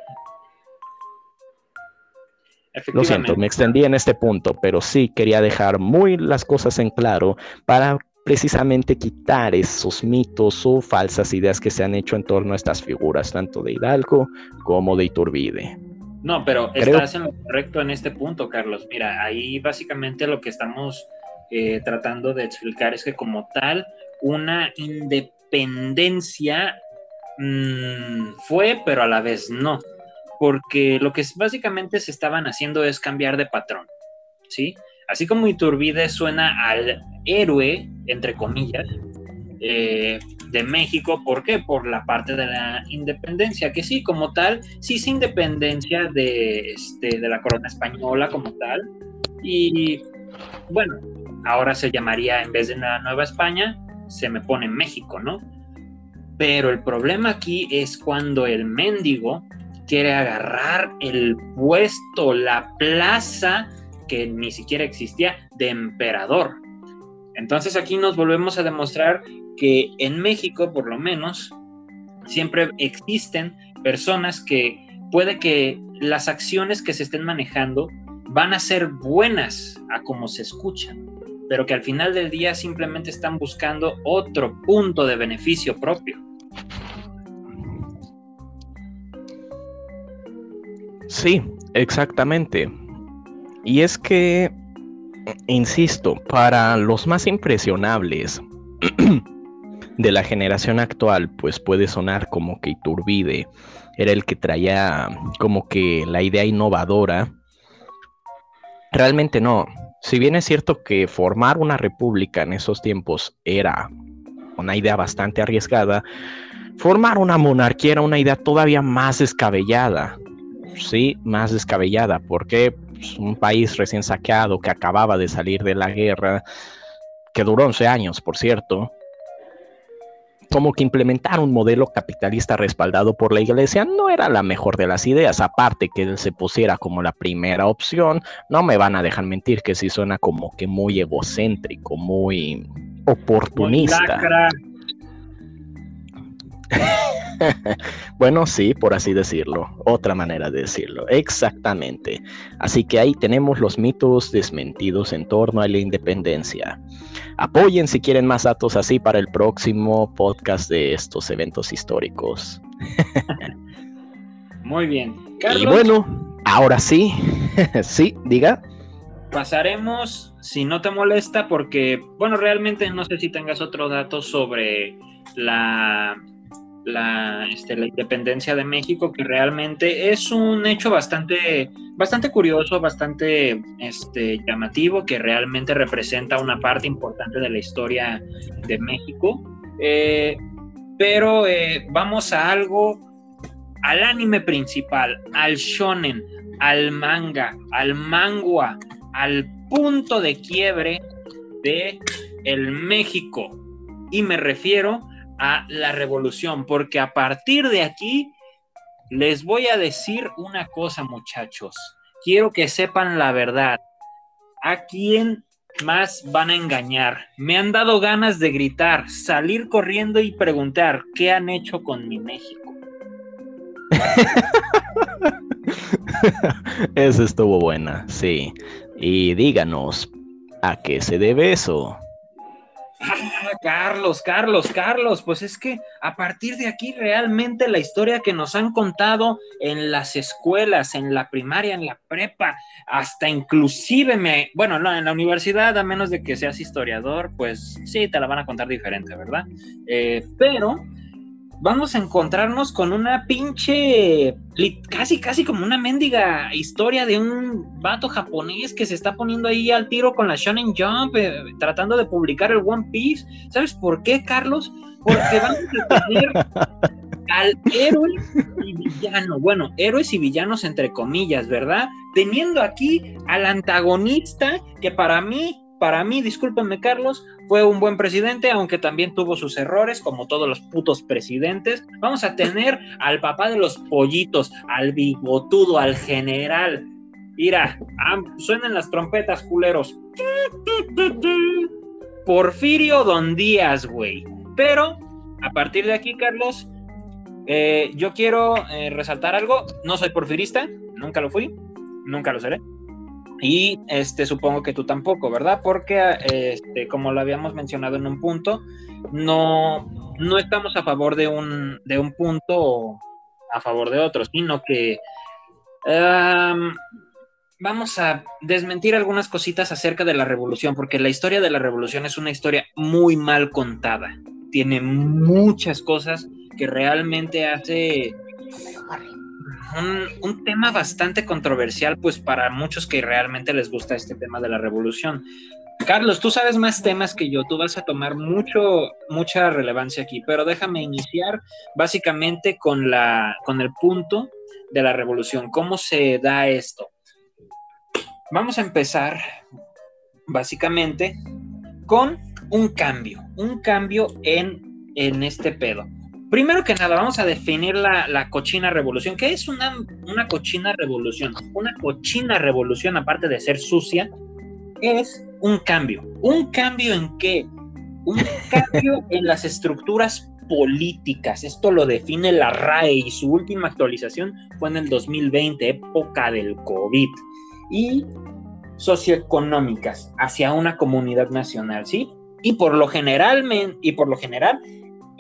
Lo siento, me extendí en este punto, pero sí quería dejar muy las cosas en claro para precisamente quitar esos mitos o falsas ideas que se han hecho en torno a estas figuras, tanto de Hidalgo como de Iturbide. No, pero estás en lo correcto en este punto, Carlos. Mira, ahí básicamente lo que estamos eh, tratando de explicar es que como tal, una independencia mm, fue, pero a la vez no. Porque lo que básicamente se estaban haciendo es cambiar de patrón, ¿sí? Así como Iturbide suena al héroe, entre comillas, eh, de México. ¿Por qué? Por la parte de la independencia, que sí, como tal, sí es independencia de, este, de la corona española como tal. Y bueno, ahora se llamaría, en vez de la Nueva España, se me pone México, ¿no? Pero el problema aquí es cuando el mendigo quiere agarrar el puesto, la plaza que ni siquiera existía de emperador. Entonces aquí nos volvemos a demostrar que en México, por lo menos, siempre existen personas que puede que las acciones que se estén manejando van a ser buenas a como se escuchan, pero que al final del día simplemente están buscando otro punto de beneficio propio. Sí, exactamente. Y es que, insisto, para los más impresionables, [CLEARS THROAT] de la generación actual, pues puede sonar como que Iturbide era el que traía como que la idea innovadora. Realmente no. Si bien es cierto que formar una república en esos tiempos era una idea bastante arriesgada, formar una monarquía era una idea todavía más descabellada. Sí, más descabellada, porque pues, un país recién saqueado que acababa de salir de la guerra, que duró 11 años, por cierto, como que implementar un modelo capitalista respaldado por la iglesia no era la mejor de las ideas. Aparte que él se pusiera como la primera opción, no me van a dejar mentir que sí suena como que muy egocéntrico, muy oportunista. [LAUGHS] bueno, sí, por así decirlo. Otra manera de decirlo. Exactamente. Así que ahí tenemos los mitos desmentidos en torno a la independencia. Apoyen si quieren más datos así para el próximo podcast de estos eventos históricos. [LAUGHS] Muy bien. Y bueno, ahora sí, [LAUGHS] sí, diga. Pasaremos, si no te molesta, porque, bueno, realmente no sé si tengas otro dato sobre la la, este, la independencia de México, que realmente es un hecho bastante, bastante curioso, bastante este, llamativo, que realmente representa una parte importante de la historia de México. Eh, pero eh, vamos a algo, al anime principal, al shonen, al manga, al mangua, al punto de quiebre de el México. Y me refiero a la revolución, porque a partir de aquí les voy a decir una cosa, muchachos. Quiero que sepan la verdad. ¿A quién más van a engañar? Me han dado ganas de gritar, salir corriendo y preguntar qué han hecho con mi México. [LAUGHS] Eso estuvo buena, sí. Y díganos, ¿a qué se debe eso? [LAUGHS] Carlos, Carlos, Carlos, pues es que a partir de aquí realmente la historia que nos han contado en las escuelas, en la primaria, en la prepa, hasta inclusive me, bueno, no, en la universidad, a menos de que seas historiador, pues sí, te la van a contar diferente, ¿verdad? Eh, pero vamos a encontrarnos con una pinche, casi, casi como una mendiga historia de un vato japonés que se está poniendo ahí al tiro con la Shonen Jump, eh, tratando de publicar el One Piece. ¿Sabes por qué, Carlos? Porque vamos a tener [LAUGHS] al héroe y villano, bueno, héroes y villanos entre comillas, ¿verdad? Teniendo aquí al antagonista que para mí para mí, discúlpenme Carlos, fue un buen presidente, aunque también tuvo sus errores, como todos los putos presidentes. Vamos a tener al papá de los pollitos, al bigotudo, al general. Mira, suenan las trompetas, culeros. Porfirio Don Díaz, güey. Pero, a partir de aquí, Carlos, eh, yo quiero eh, resaltar algo. No soy porfirista, nunca lo fui. nunca lo seré. Y este, supongo que tú tampoco, ¿verdad? Porque, este, como lo habíamos mencionado en un punto, no, no estamos a favor de un, de un punto o a favor de otro, sino que vamos a desmentir algunas cositas acerca de la revolución, porque la historia de la revolución es una historia muy mal contada. Tiene muchas cosas que realmente hace un, tema bastante controversial, pues para muchos que realmente les gusta este tema de la revolución. Carlos, tú sabes más temas que yo, tú vas a tomar mucho, mucha relevancia aquí, pero déjame iniciar básicamente con, la, con el punto de la revolución. ¿Cómo se da esto? Vamos a empezar básicamente con un cambio, un cambio en, en este pedo. Primero que nada, vamos a definir la, cochina revolución. ¿Qué es una, una, cochina revolución? Una cochina revolución, aparte de ser sucia, es un cambio. ¿Un cambio en qué? Un cambio [LAUGHS] en las estructuras políticas. Esto lo define la RAE y su última actualización fue en el 2020, época del COVID. Y socioeconómicas hacia una comunidad nacional, ¿sí? Y por lo general, y por lo general,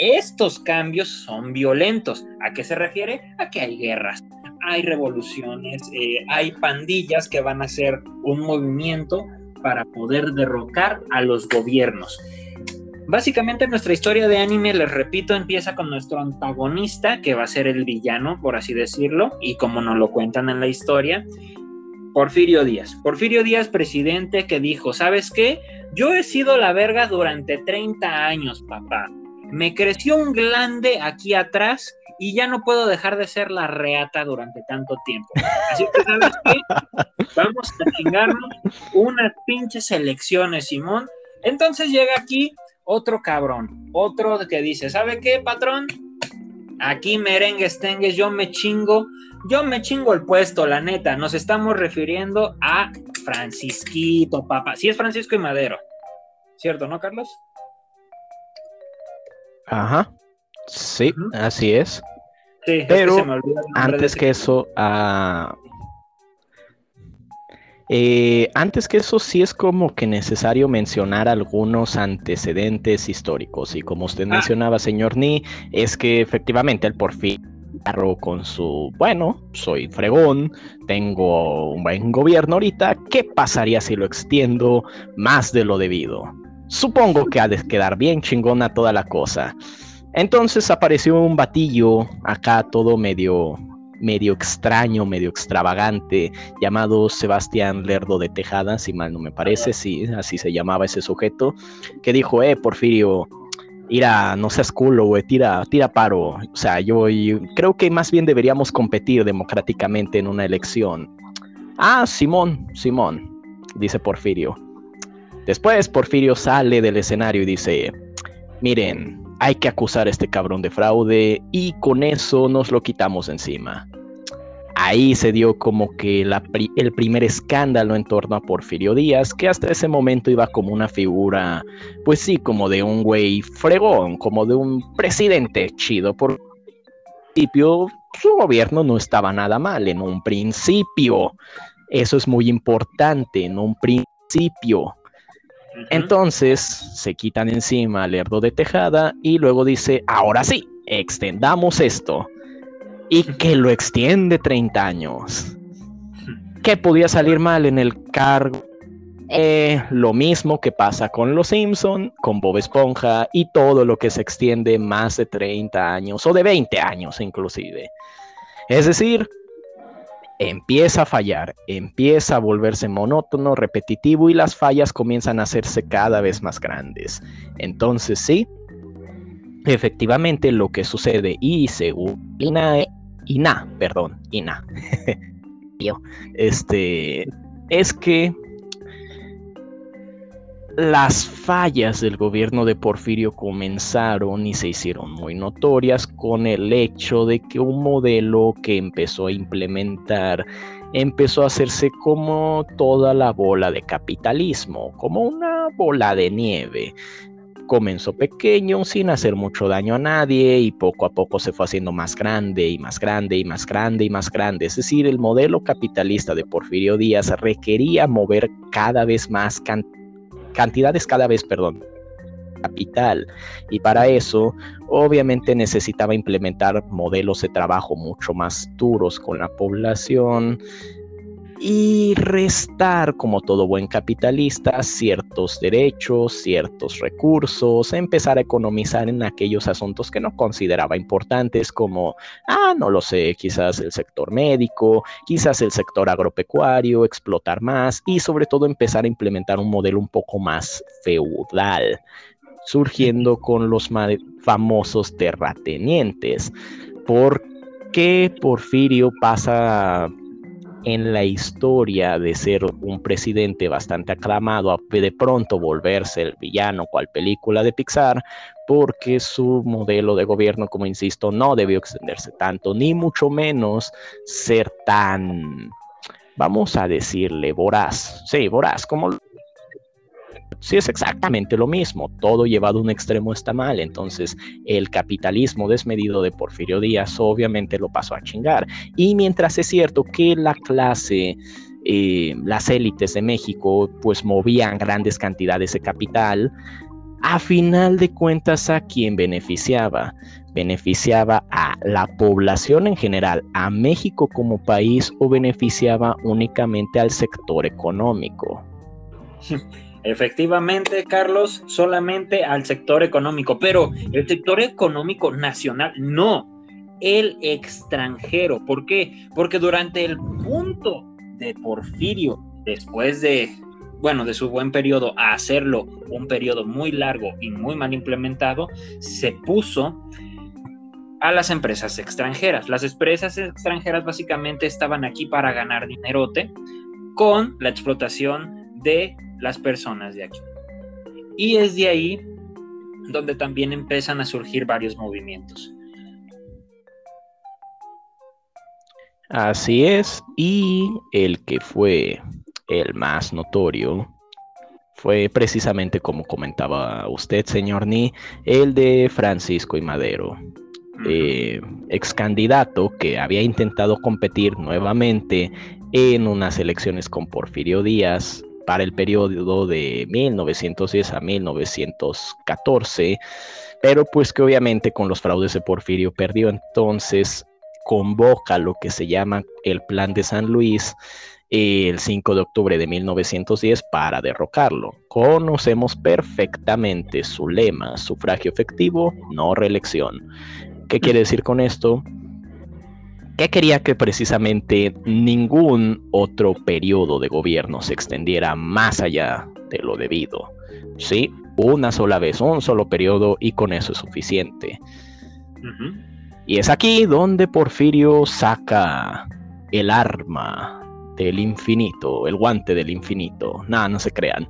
estos cambios son violentos. ¿A qué se refiere? A que hay guerras, hay revoluciones, eh, hay pandillas que van a hacer un movimiento para poder derrocar a los gobiernos. Básicamente nuestra historia de anime, les repito, empieza con nuestro antagonista, que va a ser el villano, por así decirlo, y como nos lo cuentan en la historia, Porfirio Díaz. Porfirio Díaz, presidente, que dijo, ¿sabes qué? Yo he sido la verga durante 30 años, papá me creció un glande aquí atrás y ya no puedo dejar de ser la reata durante tanto tiempo. Así que, ¿sabes qué? [LAUGHS] Vamos a chingarnos unas pinches elecciones, Simón. Entonces llega aquí otro cabrón, otro que dice, ¿sabe qué, patrón? Aquí merengues tengues, yo me chingo, yo me chingo el puesto, la neta. Nos estamos refiriendo a Francisquito, papá. Sí es Francisco y Madero. ¿Cierto, no, Carlos? Ajá. Sí, así es. Pero antes que eso, ah, eh, antes que eso sí es como que necesario mencionar algunos antecedentes históricos. Y como usted ah. mencionaba, señor Ni, es que efectivamente el porfir con su, bueno, soy fregón, tengo un buen gobierno ahorita, ¿qué pasaría si lo extiendo más de lo debido? Supongo que ha de quedar bien chingona toda la cosa. Entonces apareció un batillo acá todo medio medio extraño, medio extravagante, llamado Sebastián Lerdo de Tejada, si mal no me parece, sí, así se llamaba ese sujeto, que dijo, eh, Porfirio, ira, no seas culo, güey, tira, tira paro. O sea, yo, creo que más bien deberíamos competir democráticamente en una elección. Ah, Simón, Simón, dice Porfirio. Después Porfirio sale del escenario y dice, miren, hay que acusar a este cabrón de fraude y con eso nos lo quitamos encima. Ahí se dio como que el primer escándalo en torno a Porfirio Díaz, que hasta ese momento iba como una figura, pues sí, como de un güey fregón, como de un presidente chido. Por principio, su gobierno no estaba nada mal, en un principio. Eso es muy importante, en un principio. Entonces se quitan encima al Lerdo de Tejada y luego dice, ahora sí, extendamos esto. Y que lo extiende 30 años. ¿Qué podía salir mal en el cargo? Eh, lo mismo que pasa con Los Simpson, con Bob Esponja y todo lo que se extiende más de 30 años o de 20 años inclusive. Es decir, empieza a fallar, empieza a volverse monótono, repetitivo y las fallas comienzan a hacerse cada vez más grandes. Entonces sí, efectivamente lo que sucede y según Ina, Ina perdón, Ina, [LAUGHS] este, es que las fallas del gobierno de Porfirio comenzaron y se hicieron muy notorias con el hecho de que un modelo que empezó a implementar empezó a hacerse como toda la bola de capitalismo, como una bola de nieve. comenzó pequeño sin hacer mucho daño a nadie y poco a poco se fue haciendo más grande y más grande y más grande y más grande. Es decir, el modelo capitalista de Porfirio Díaz requería mover cada vez más cantidades cada vez, perdón, capital. Y para eso, obviamente necesitaba implementar modelos de trabajo mucho más duros con la población y restar, como todo buen capitalista, ciertos derechos, ciertos recursos, empezar a economizar en aquellos asuntos que no consideraba importantes como, ah, no lo sé, quizás el sector médico, quizás el sector agropecuario, explotar más y sobre todo empezar a implementar un modelo un poco más feudal surgiendo con los famosos terratenientes. ¿Por qué Porfirio pasa en la historia de ser un presidente bastante aclamado a de pronto volverse el villano cual película de Pixar? Porque su modelo de gobierno, como insisto, no debió extenderse tanto, ni mucho menos ser tan, vamos a decirle, voraz. Sí, voraz, como Sí, es exactamente lo mismo. Todo llevado a un extremo está mal. Entonces, el capitalismo desmedido de Porfirio Díaz obviamente lo pasó a chingar. Y mientras es cierto que la clase, eh, las élites de México, pues movían grandes cantidades de capital, a final de cuentas, ¿a quién beneficiaba? ¿Beneficiaba a la población en general, a México como país o beneficiaba únicamente al sector económico? [LAUGHS] Efectivamente, Carlos, solamente al sector económico, pero el sector económico nacional no, el extranjero. ¿Por qué? Porque durante el punto de Porfirio, después de, bueno, de su buen periodo a hacerlo un periodo muy largo y muy mal implementado, se puso a las empresas extranjeras. Las empresas extranjeras básicamente estaban aquí para ganar dinerote con la explotación de las personas de aquí. Y es de ahí donde también empiezan a surgir varios movimientos. Así es, y el que fue el más notorio fue precisamente como comentaba usted, señor Ni, el de Francisco y Madero, eh, ex candidato que había intentado competir nuevamente en unas elecciones con Porfirio Díaz para el periodo de 1910 a 1914, pero pues que obviamente con los fraudes de Porfirio perdió, entonces convoca lo que se llama el Plan de San Luis el 5 de octubre de 1910 para derrocarlo. Conocemos perfectamente su lema, sufragio efectivo, no reelección. ¿Qué quiere decir con esto? Que quería que precisamente ningún otro periodo de gobierno se extendiera más allá de lo debido. Sí, una sola vez, un solo periodo y con eso es suficiente. Y es aquí donde Porfirio saca el arma del infinito, el guante del infinito. No, no se crean.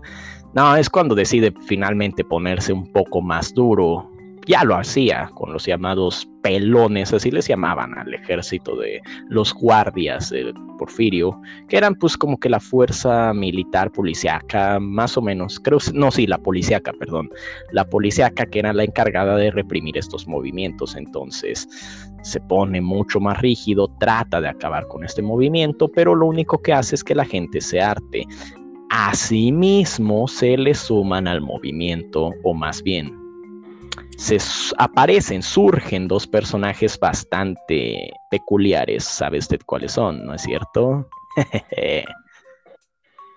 No, es cuando decide finalmente ponerse un poco más duro ya lo hacía con los llamados pelones, así les llamaban al ejército de los guardias de Porfirio, que eran pues como que la fuerza militar policiaca, más o menos, creo, no, sí, la policiaca, perdón, la policiaca que era la encargada de reprimir estos movimientos, entonces se pone mucho más rígido, trata de acabar con este movimiento, pero lo único que hace es que la gente se arte. Asimismo, se le suman al movimiento, o más bien, se aparecen, surgen dos personajes bastante peculiares. ¿Sabe usted cuáles son, no es cierto? [LAUGHS]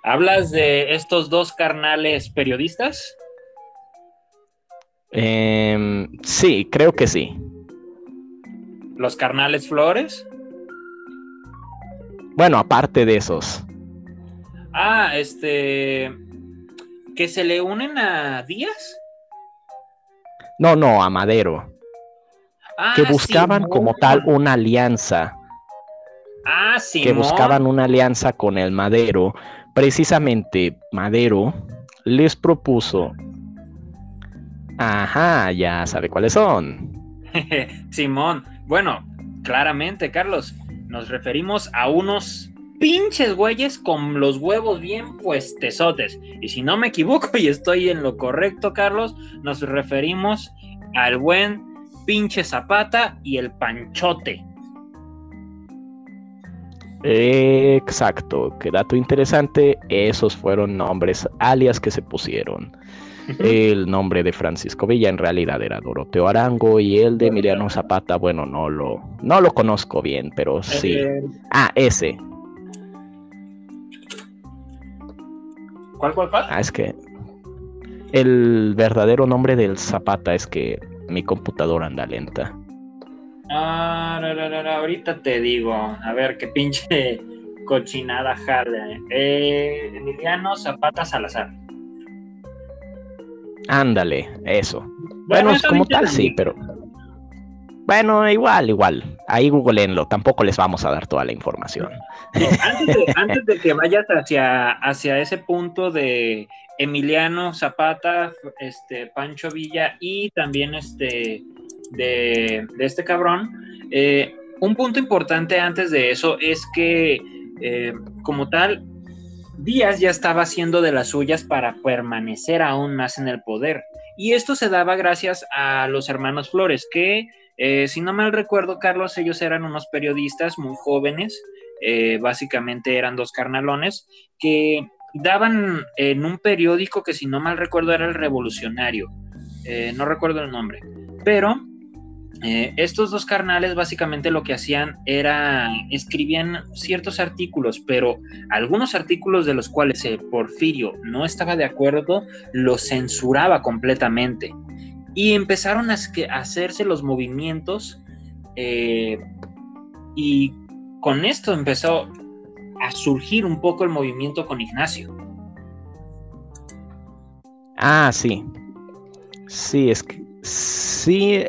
¿Hablas de estos dos carnales periodistas? Em, sí, creo que sí. ¿Los carnales Flores? Bueno, aparte de esos. Ah, este. ¿Que se le unen a Díaz? No, no, a Madero. Ah, que buscaban como tal una alianza. Ah, sí. Que buscaban una alianza con el Madero. Precisamente Madero les propuso. Ajá, ya sabe cuáles son. [LAUGHS] Simón, bueno, claramente, Carlos, nos referimos a unos pinches güeyes con los huevos bien puestesotes. Y si no me equivoco [LAUGHS] y estoy en lo correcto, Carlos, nos referimos al buen pinche Zapata y el Panchote. Exacto, qué dato interesante, esos fueron nombres alias que se pusieron. El nombre de Francisco Villa en realidad era Doroteo Arango y el de Emiliano Zapata, bueno, no lo, no lo conozco bien, pero sí. Eh, ah, ese. ¿Cuál, cuál, cuál? Ah, es que el verdadero nombre del Zapata es que mi computadora anda lenta. Ah, ahorita te digo. A ver, qué pinche cochinada jale. Eh, Emiliano Zapata Salazar. Ándale, eso. Bueno, es como tal, sí, pero. Bueno, igual, igual. Ahí googleenlo. Tampoco les vamos a dar toda la información. [LAUGHS] antes, de, que vayas hacia, hacia ese punto de Emiliano Zapata, este, Pancho Villa y también este de, este cabrón. Eh, un punto importante antes de eso es que, eh, como tal, Díaz ya estaba haciendo de las suyas para permanecer aún más en el poder. Y esto se daba gracias a los hermanos Flores, que, eh, si no mal recuerdo, Carlos, ellos eran unos periodistas muy jóvenes, básicamente eran dos carnalones, que daban en un periódico que, si no mal recuerdo, era el Revolucionario. no recuerdo el nombre, pero eh, estos dos carnales básicamente lo que hacían era escribían ciertos artículos, pero algunos artículos de los cuales Porfirio no estaba de acuerdo los censuraba completamente. Y empezaron a, hacerse los movimientos eh, y con esto empezó a surgir un poco el movimiento con Ignacio. Ah, sí. Sí, es que sí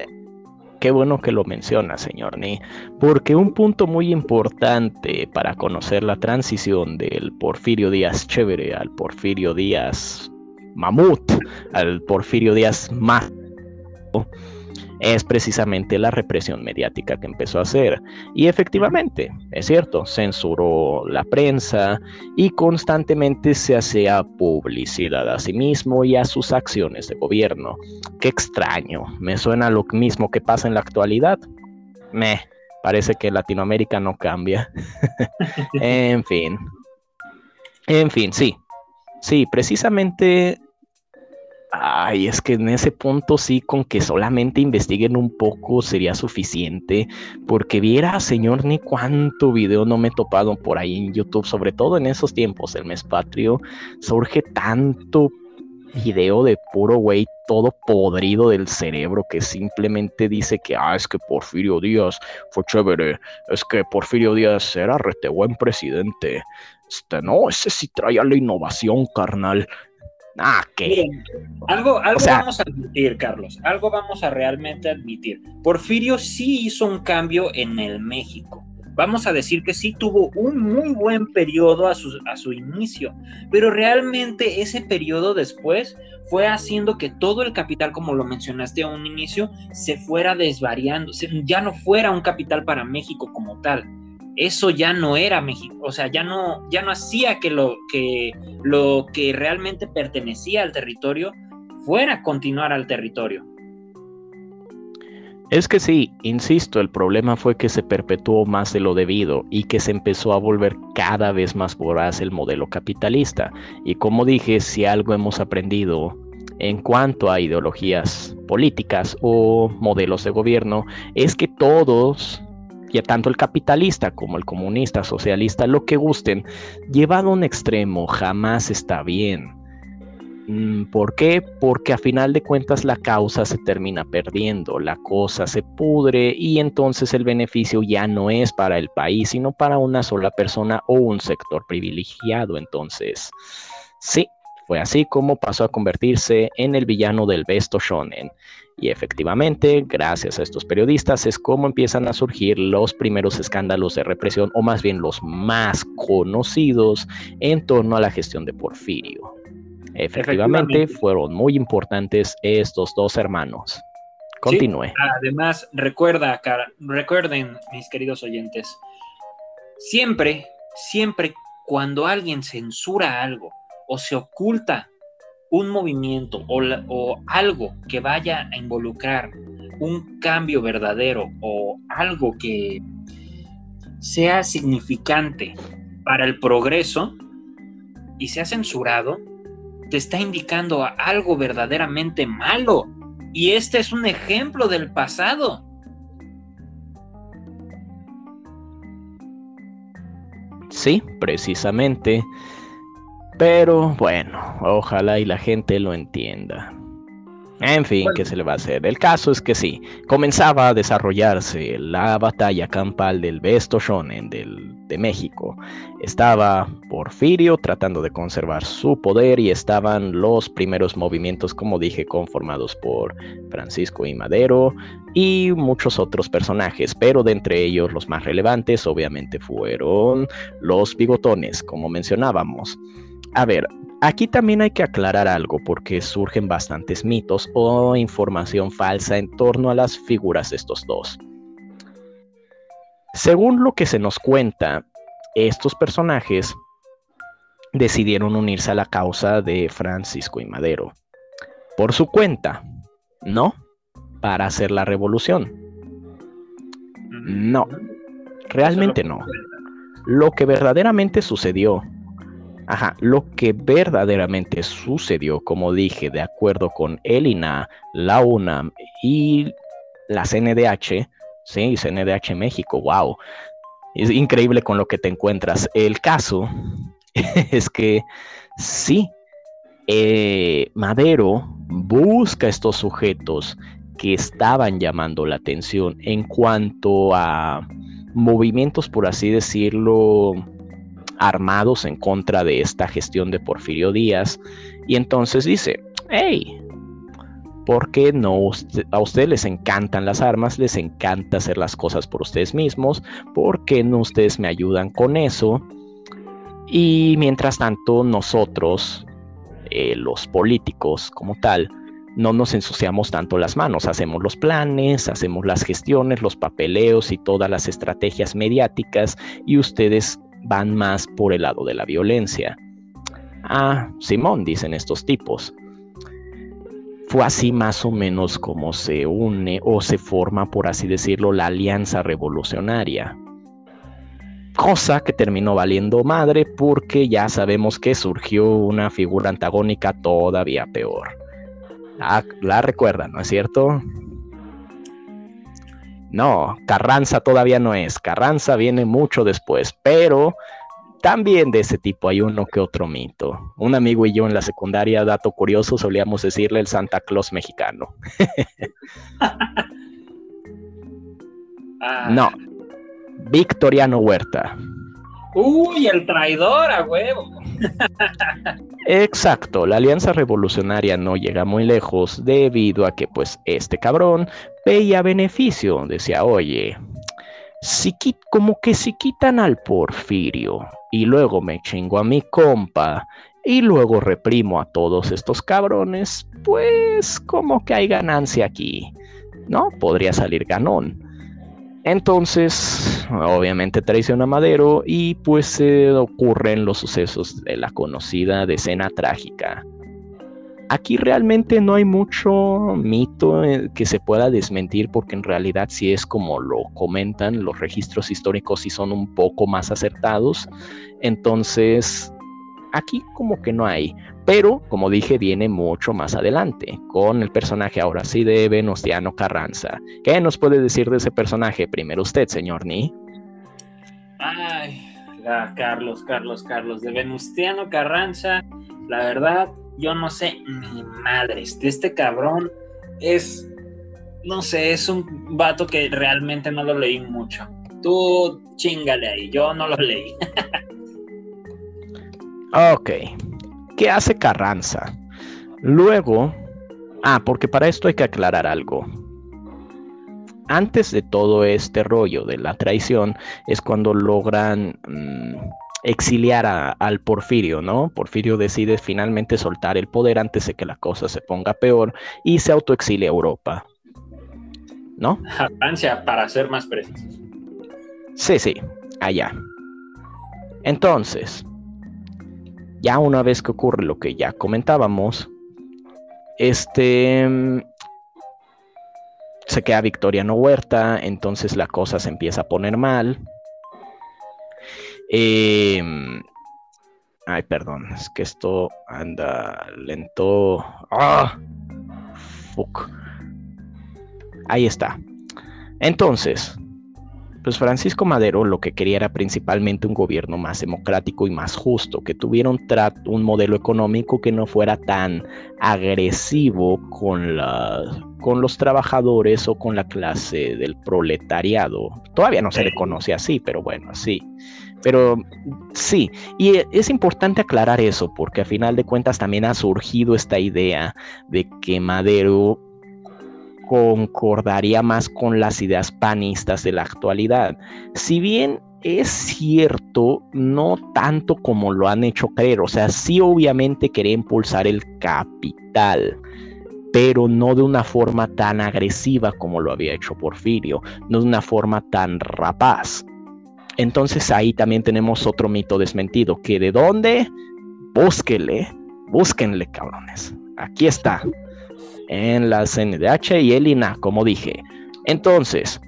Qué bueno que lo menciona, señor Ni, porque un punto muy importante para conocer la transición del Porfirio Díaz chévere al Porfirio Díaz mamut, al Porfirio Díaz más es precisamente la represión mediática que empezó a hacer. Y efectivamente, es cierto, censuró la prensa y constantemente se hacía publicidad a sí mismo y a sus acciones de gobierno. Qué extraño, me suena lo mismo que pasa en la actualidad. Me parece que Latinoamérica no cambia. [LAUGHS] en fin. En fin, sí. Sí, precisamente Ay, es que en ese punto sí, con que solamente investiguen un poco sería suficiente, porque viera, señor, ni cuánto video no me he por ahí en YouTube, sobre todo en esos tiempos, el mes patrio, surge tanto video de puro güey todo podrido del cerebro que simplemente dice que, ah, es que Porfirio Díaz fue chévere, es que Porfirio Díaz era rete buen presidente. Este, no, ese sí traía la innovación, carnal. Ah, ¿qué? algo, algo vamos a admitir, Carlos. Algo vamos a realmente admitir. Porfirio sí hizo un cambio en el México. Vamos a decir que sí tuvo un muy buen periodo a su, a su inicio, pero realmente ese periodo después fue haciendo que todo el capital, como lo mencionaste a un inicio, se fuera desvariando, ya no fuera un capital para México como tal eso ya no era México, o sea, ya no, ya no hacía que lo, que lo que realmente pertenecía al territorio fuera continuar al territorio. Es que sí, insisto, el problema fue que se perpetuó más de lo debido y que se empezó a volver cada vez más voraz el modelo capitalista. Y como dije, si algo hemos aprendido en cuanto a ideologías políticas o modelos de gobierno, es que todos y tanto el capitalista como el comunista, socialista, lo que gusten, llevado a un extremo jamás está bien. Mm, ¿Por qué? Porque a final de cuentas la causa se termina perdiendo, la cosa se pudre y entonces el beneficio ya no es para el país, sino para una sola persona o un sector privilegiado. Entonces, sí, fue así como pasó a convertirse en el villano del Besto Shonen. Y efectivamente, gracias a estos periodistas es como empiezan a surgir los primeros escándalos de represión, o más bien los más conocidos en torno a la gestión de Porfirio. Efectivamente, fueron muy importantes estos dos hermanos. Continúe. además, recuerda, recuerden, mis queridos oyentes, siempre siempre cuando alguien censura algo o se oculta un movimiento o, algo que vaya a involucrar un cambio verdadero o algo que sea significante para el progreso y sea censurado, te está indicando algo verdaderamente malo. Y este es un ejemplo del pasado. Sí, precisamente. Pero bueno, ojalá y la gente lo entienda. En fin, ¿qué se le va a hacer? El caso es que sí, comenzaba a desarrollarse la batalla campal del Besto Shonen de México. Estaba Porfirio tratando de conservar su poder y estaban los primeros movimientos, como dije, conformados por Francisco y Madero y muchos otros personajes, pero de entre ellos los más relevantes obviamente fueron los bigotones, como mencionábamos. A ver, aquí también hay que aclarar algo porque surgen bastantes mitos o información falsa en torno a las figuras de estos dos. Según lo que se nos cuenta, estos personajes decidieron unirse a la causa de Francisco y Madero. Por su cuenta, ¿no? Para hacer la revolución. No, realmente no. Lo que verdaderamente sucedió Ajá, lo que verdaderamente sucedió, como dije, de acuerdo con el INA, la UNAM y la CNDH, sí, CNDH México, wow, es increíble con lo que te encuentras. El caso [LAUGHS] es que sí, eh, Madero busca estos sujetos que estaban llamando la atención en cuanto a movimientos, por así decirlo, armados en contra de esta gestión de Porfirio Díaz. Y entonces dice, hey, ¿por qué no a ustedes les encantan las armas, les encanta hacer las cosas por ustedes mismos? ¿Por qué no ustedes me ayudan con eso? Y mientras tanto nosotros, eh, los políticos como tal, no nos ensuciamos tanto las manos, hacemos los planes, hacemos las gestiones, los papeleos y todas las estrategias mediáticas y ustedes van más por el lado de la violencia. Ah, Simón, dicen estos tipos. Fue así más o menos como se une o se forma, por así decirlo, la Alianza Revolucionaria. Cosa que terminó valiendo madre porque ya sabemos que surgió una figura antagónica todavía peor. La, la recuerdan, ¿no es cierto? No, Carranza todavía no es. Carranza viene mucho después, pero también de ese tipo hay uno que otro mito. Un amigo y yo en la secundaria, dato curioso, solíamos decirle el Santa Claus mexicano. Ah. [LAUGHS] No, Victoriano Huerta. Uy, el traidor a huevo. Exacto, la alianza revolucionaria no llega muy lejos debido a que pues este cabrón veía beneficio, decía, oye, si como que si quitan al Porfirio y luego me chingo a mi compa y luego reprimo a todos estos cabrones, pues como que hay ganancia aquí, ¿no? Podría salir ganón. Entonces, obviamente traiciona a Madero y pues se ocurren los sucesos de la conocida decena trágica. Aquí realmente no hay mucho mito eh, que se pueda desmentir porque en realidad si es como lo comentan, los registros históricos sí son un poco más acertados. Entonces, aquí como que no hay. Pero, como dije, viene mucho más adelante, con el personaje ahora sí de Venustiano Carranza. ¿Qué nos puede decir de ese personaje? Primero usted, señor Ni. Ay, Carlos, Carlos, Carlos, de Venustiano Carranza, la verdad, yo no sé ni madres. De este cabrón es, no sé, es un vato que realmente no lo leí mucho. Tú chingale ahí, yo no lo leí. [LAUGHS] ok. ¿Qué hace Carranza? Luego, ah, porque para esto hay que aclarar algo. Antes de todo este rollo de la traición es cuando logran mm, exiliar al Porfirio, ¿no? Porfirio decide finalmente soltar el poder antes de que la cosa se ponga peor y se autoexilia a Europa. ¿No? A Francia, para ser más precisos. Sí, sí, allá. Entonces, ya una vez que ocurre lo que ya comentábamos, este se queda Victoriano Huerta, entonces la cosa se empieza a poner mal. Em, ay, perdón, es que esto anda lento. ¡Ah! Fuck. Ahí está. Entonces, pues Francisco Madero lo que quería era principalmente un gobierno más democrático y más justo, que tuviera un, un modelo económico que no fuera tan agresivo con, con los trabajadores o con la clase del proletariado. Todavía no se le conoce así, pero bueno, sí. Pero sí, y es importante aclarar eso porque a final de cuentas también ha surgido esta idea de que Madero concordaría más con las ideas panistas de la actualidad. Si bien es cierto, no tanto como lo han hecho creer, o sea, sí obviamente quería impulsar el capital, pero no de una forma tan agresiva como lo había hecho Porfirio, no de una forma tan rapaz. Entonces ahí también tenemos otro mito desmentido, que de dónde, búsquenle, búsquenle cabrones, aquí está, en la CNDH y el INA, como dije. Entonces,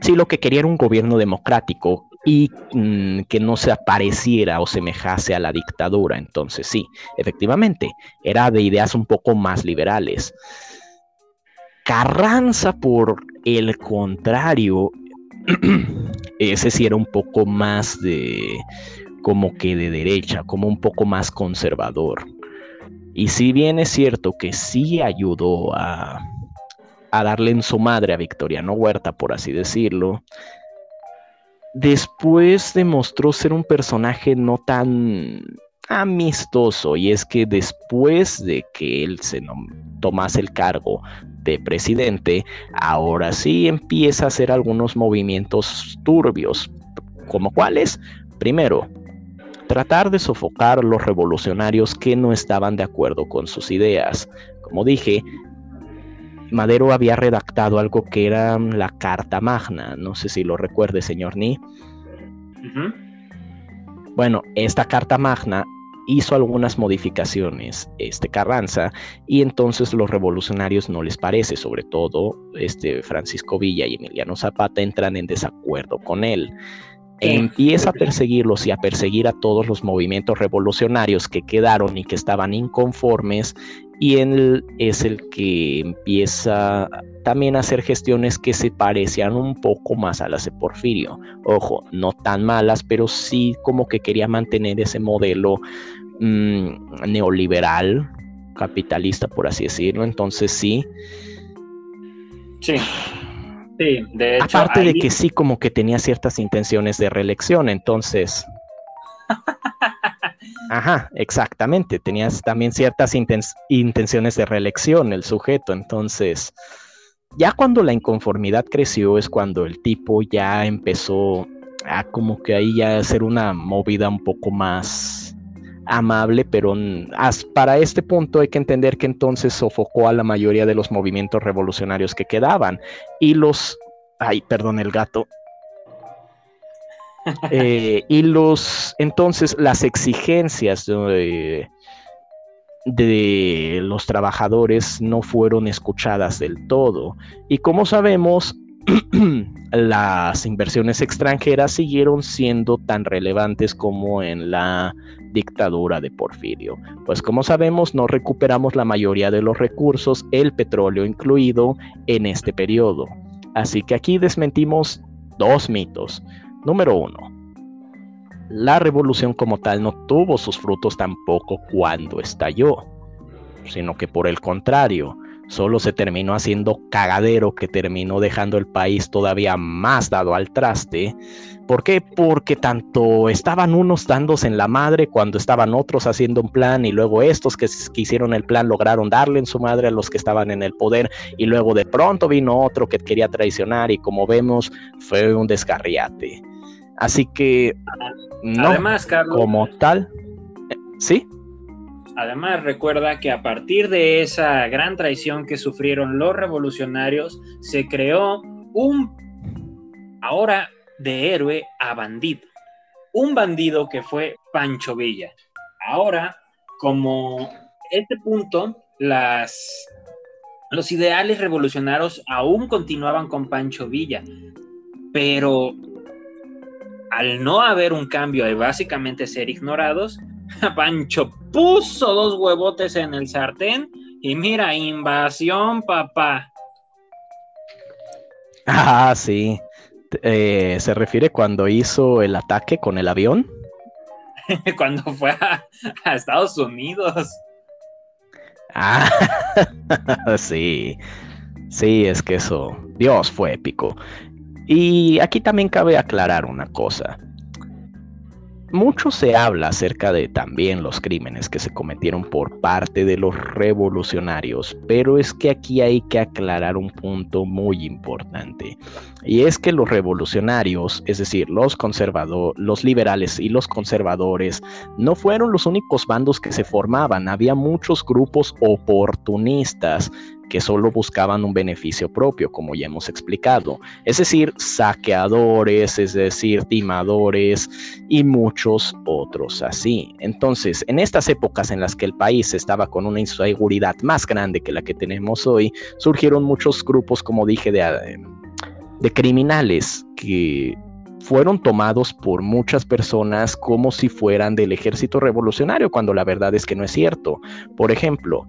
si lo que quería era un gobierno democrático y mm, que no se apareciera o semejase a la dictadura, entonces sí, efectivamente, era de ideas un poco más liberales. Carranza, por el contrario, [CLEARS THROAT] ese sí era un poco más de como que de derecha, como un poco más conservador. Y si bien es cierto que sí ayudó a, darle en su madre a Victoriano Huerta, por así decirlo, después demostró ser un personaje no tan amistoso y es que después de que él se tomase el cargo de presidente, ahora sí empieza a hacer algunos movimientos turbios, como cuáles. Primero, tratar de sofocar a los revolucionarios que no estaban de acuerdo con sus ideas. Como dije, Madero había redactado algo que era la Carta Magna, no sé si lo recuerde, señor Ni. Bueno, esta Carta Magna hizo algunas modificaciones, este Carranza, y entonces los revolucionarios no les parece, sobre todo este Francisco Villa y Emiliano Zapata entran en desacuerdo con él empieza a perseguirlos y a perseguir a todos los movimientos revolucionarios que quedaron y que estaban inconformes y él es el que empieza también a hacer gestiones que se parecían un poco más a las de Porfirio. Ojo, no tan malas, pero sí como que quería mantener ese modelo mm, neoliberal, capitalista, por así decirlo. Entonces sí. Sí. Aparte de que sí, como que tenía ciertas intenciones de reelección, entonces. [LAUGHS] Ajá, exactamente. Tenías también ciertas intenciones de reelección el sujeto, entonces. Ya cuando la inconformidad creció es cuando el tipo ya empezó a como que ahí ya hacer una movida un poco más amable, pero para este punto hay que entender que entonces sofocó a la mayoría de los movimientos revolucionarios que quedaban y los, ay, perdón, el gato. [LAUGHS] Eh, y los, entonces las exigencias de, de los trabajadores no fueron escuchadas del todo. Y como sabemos, [CLEARS THROAT] las inversiones extranjeras siguieron siendo tan relevantes como en la dictadura de Porfirio, pues como sabemos no recuperamos la mayoría de los recursos, el petróleo incluido, en este periodo. Así que aquí desmentimos dos mitos. Número uno, la revolución como tal no tuvo sus frutos tampoco cuando estalló, sino que por el contrario, solo se terminó haciendo cagadero que terminó dejando el país todavía más dado al traste. ¿Por qué? Porque tanto estaban unos dándose en la madre cuando estaban otros haciendo un plan y luego estos que, hicieron el plan lograron darle en su madre a los que estaban en el poder y luego de pronto vino otro que quería traicionar y como vemos fue un descarriate. Así que no Además, Carlos, como tal, ¿sí? Además, recuerda que a partir de esa gran traición que sufrieron los revolucionarios, se creó un ahora de héroe a bandido. un bandido que fue Pancho Villa. Ahora, como este punto, las, los ideales revolucionarios aún continuaban con Pancho Villa, pero al no haber un cambio y básicamente ser ignorados, [LAUGHS] Pancho puso dos huevotes en el sartén y mira, invasión, papá. Ah, sí. Eh, ¿Se refiere cuando hizo el ataque con el avión? [LAUGHS] cuando fue a, Estados Unidos. Ah, [LAUGHS] sí. Sí, es que eso, Dios, fue épico. Y aquí también cabe aclarar una cosa. Mucho se habla acerca de también los crímenes que se cometieron por parte de los revolucionarios, pero es que aquí hay que aclarar un punto muy importante. Y es que los revolucionarios, es decir, los conservadores, los liberales y los conservadores, no fueron los únicos bandos que se formaban, había muchos grupos oportunistas que solo buscaban un beneficio propio, como ya hemos explicado, es decir, saqueadores, es decir, timadores y muchos otros así. Entonces, en estas épocas en las que el país estaba con una inseguridad más grande que la que tenemos hoy, surgieron muchos grupos, como dije, de, de criminales que fueron tomados por muchas personas como si fueran del ejército revolucionario, cuando la verdad es que no es cierto. Por ejemplo,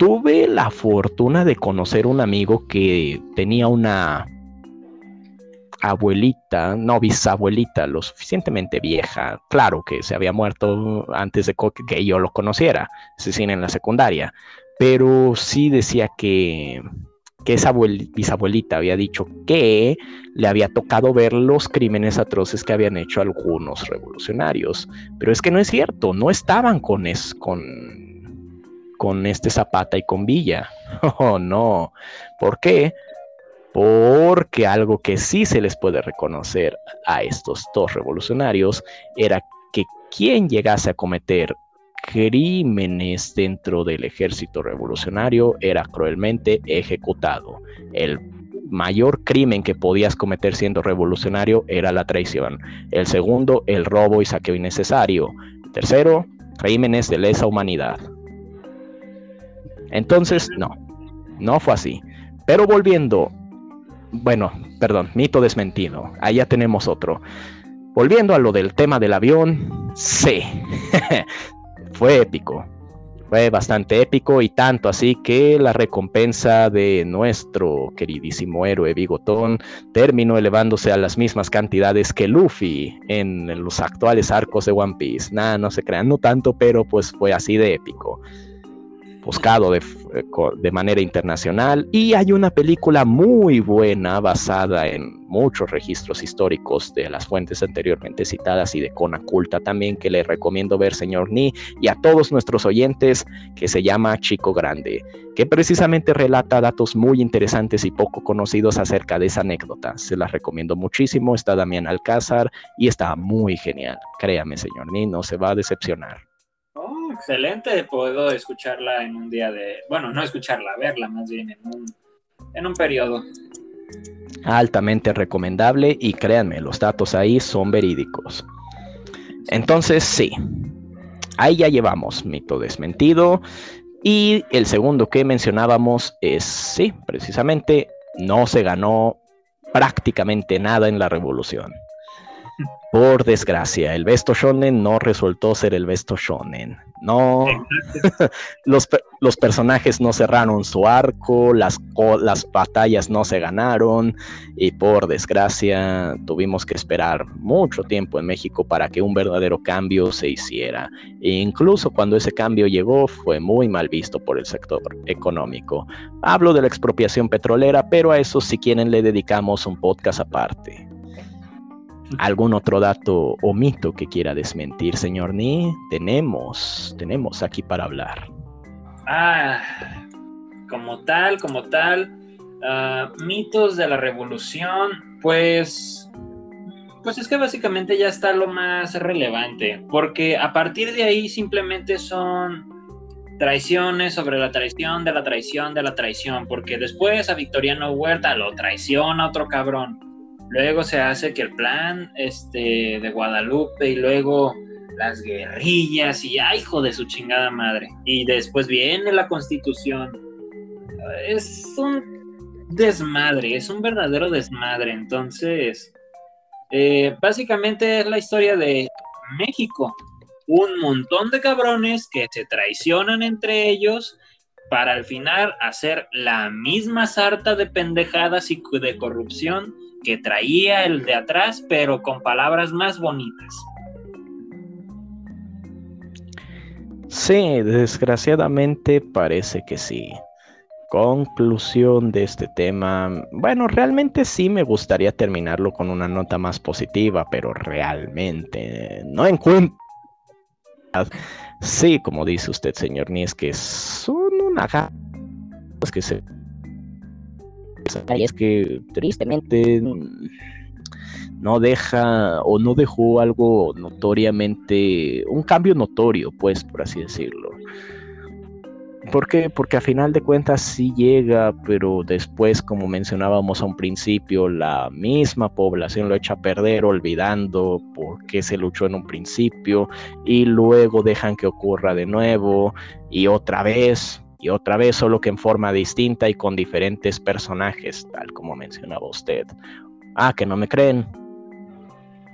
tuve la fortuna de conocer un amigo que tenía una abuelita, no bisabuelita, lo suficientemente vieja, claro que se había muerto antes de que yo lo conociera, es decir, en la secundaria, pero sí decía que, que esa bisabuelita había dicho que le había tocado ver los crímenes atroces que habían hecho algunos revolucionarios, pero es que no es cierto, no estaban con, es, con con este Zapata y con Villa. [LAUGHS] Oh, no. ¿Por qué? Porque algo que sí se les puede reconocer a estos dos revolucionarios era que quien llegase a cometer crímenes dentro del ejército revolucionario era cruelmente ejecutado. El mayor crimen que podías cometer siendo revolucionario era la traición. El segundo, el robo y saqueo innecesario. tercero, crímenes de lesa humanidad. Entonces, no, no fue así. Pero volviendo, bueno, perdón, mito desmentido, allá tenemos otro. Volviendo a lo del tema del avión, sí, [LAUGHS] fue épico. Fue bastante épico y tanto así que la recompensa de nuestro queridísimo héroe Bigotón terminó elevándose a las mismas cantidades que Luffy en los actuales arcos de One Piece. Nada, no se crean, no tanto, pero pues fue así de épico buscado de, de, manera internacional. Y hay una película muy buena basada en muchos registros históricos de las fuentes anteriormente citadas y de Conaculta también que le recomiendo ver señor Ni y a todos nuestros oyentes que se llama Chico Grande que precisamente relata datos muy interesantes y poco conocidos acerca de esa anécdota. Se las recomiendo muchísimo está Damián Alcázar y está muy genial. Créame señor Ni no se va a decepcionar excelente. Puedo escucharla en un día de. Bueno, no escucharla, verla más bien en un, en un periodo. Altamente recomendable y créanme, los datos ahí son verídicos. Entonces, sí, ahí ya llevamos mito desmentido. Y el segundo que mencionábamos es, sí, precisamente, no se ganó prácticamente nada en la revolución. Por desgracia, el Besto Shonen no resultó ser el Besto Shonen. No, [LAUGHS] los, los, personajes no cerraron su arco, las, las batallas no se ganaron y por desgracia tuvimos que esperar mucho tiempo en México para que un verdadero cambio se hiciera. E incluso cuando ese cambio llegó fue muy mal visto por el sector económico. Hablo de la expropiación petrolera, pero a eso si quieren le dedicamos un podcast aparte. ¿Algún otro dato o mito que quiera desmentir, señor Ni? Tenemos, tenemos aquí para hablar. Ah, como tal, como tal, ah, mitos de la revolución, pues, pues es que básicamente ya está lo más relevante, porque a partir de ahí simplemente son traiciones sobre la traición de la traición de la traición, porque después a Victoriano Huerta lo traiciona otro cabrón luego se hace que el plan este, de Guadalupe y luego las guerrillas y ay, hijo de su chingada madre. Y después viene la constitución. Es un desmadre, es un verdadero desmadre. Entonces, eh, básicamente es la historia de México. Un montón de cabrones que se traicionan entre ellos para al final hacer la misma sarta de pendejadas y de corrupción que traía el de atrás, pero con palabras más bonitas. Sí, desgraciadamente parece que sí. Conclusión de este tema. Bueno, realmente sí me gustaría terminarlo con una nota más positiva, pero realmente no encuentro. Sí, como dice usted, señor Ni, es que son una que se es que tristemente no deja o no dejó algo notoriamente, un cambio notorio, pues, por así decirlo. ¿Por qué? Porque a final de cuentas sí llega, pero después, como mencionábamos a un principio, la misma población lo echa a perder olvidando por qué se luchó en un principio y luego dejan que ocurra de nuevo y otra vez y otra vez, solo que en forma distinta y con diferentes personajes, tal como mencionaba usted. Ah, que no me creen.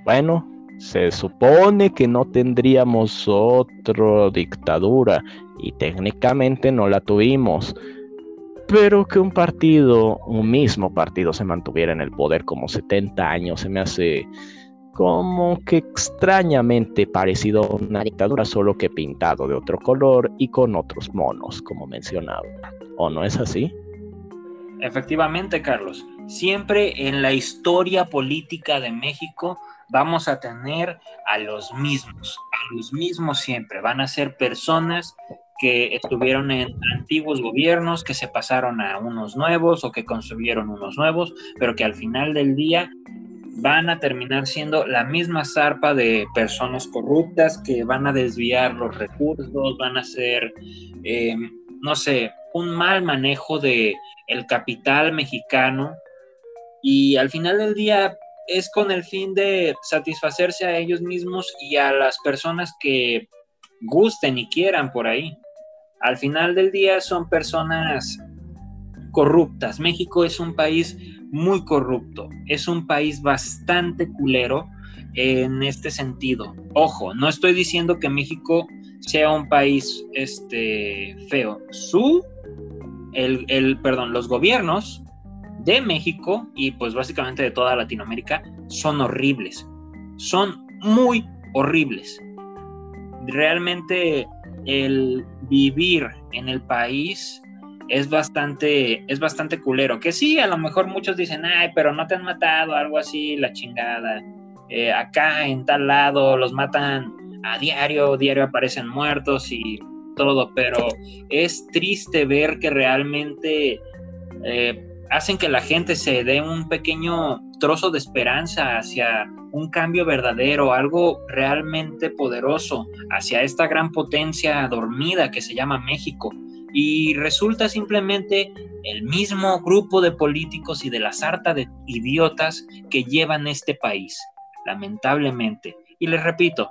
Bueno, se supone que no tendríamos otra dictadura y técnicamente no la tuvimos. Pero que un partido, un mismo partido se mantuviera en el poder como 70 años se me hace como que extrañamente parecido a una dictadura, solo que pintado de otro color y con otros monos, como mencionaba. ¿O no es así? Efectivamente, Carlos. Siempre en la historia política de México vamos a tener a los mismos, a los mismos siempre. Van a ser personas que estuvieron en antiguos gobiernos, que se pasaron a unos nuevos o que construyeron unos nuevos, pero que al final del día van a terminar siendo la misma zarpa de personas corruptas que van a desviar los recursos, van a ser, eh, no sé, un mal manejo de el capital mexicano y al final del día es con el fin de satisfacerse a ellos mismos y a las personas que gusten y quieran por ahí. Al final del día son personas corruptas. México es un país muy corrupto, es un país bastante culero en este sentido. Ojo, no estoy diciendo que México sea un país este feo. Su el, el perdón, los gobiernos de México y pues básicamente de toda Latinoamérica son horribles. Son muy horribles. Realmente el vivir en el país es bastante, es bastante culero. Que sí, a lo mejor muchos dicen, ay, pero no te han matado, algo así, la chingada. Eh, acá en tal lado los matan a diario, diario aparecen muertos y todo, pero es triste ver que realmente eh, hacen que la gente se dé un pequeño trozo de esperanza hacia un cambio verdadero, algo realmente poderoso, hacia esta gran potencia dormida que se llama México. Y resulta simplemente el mismo grupo de políticos y de la sarta de idiotas que llevan este país, lamentablemente. Y les repito,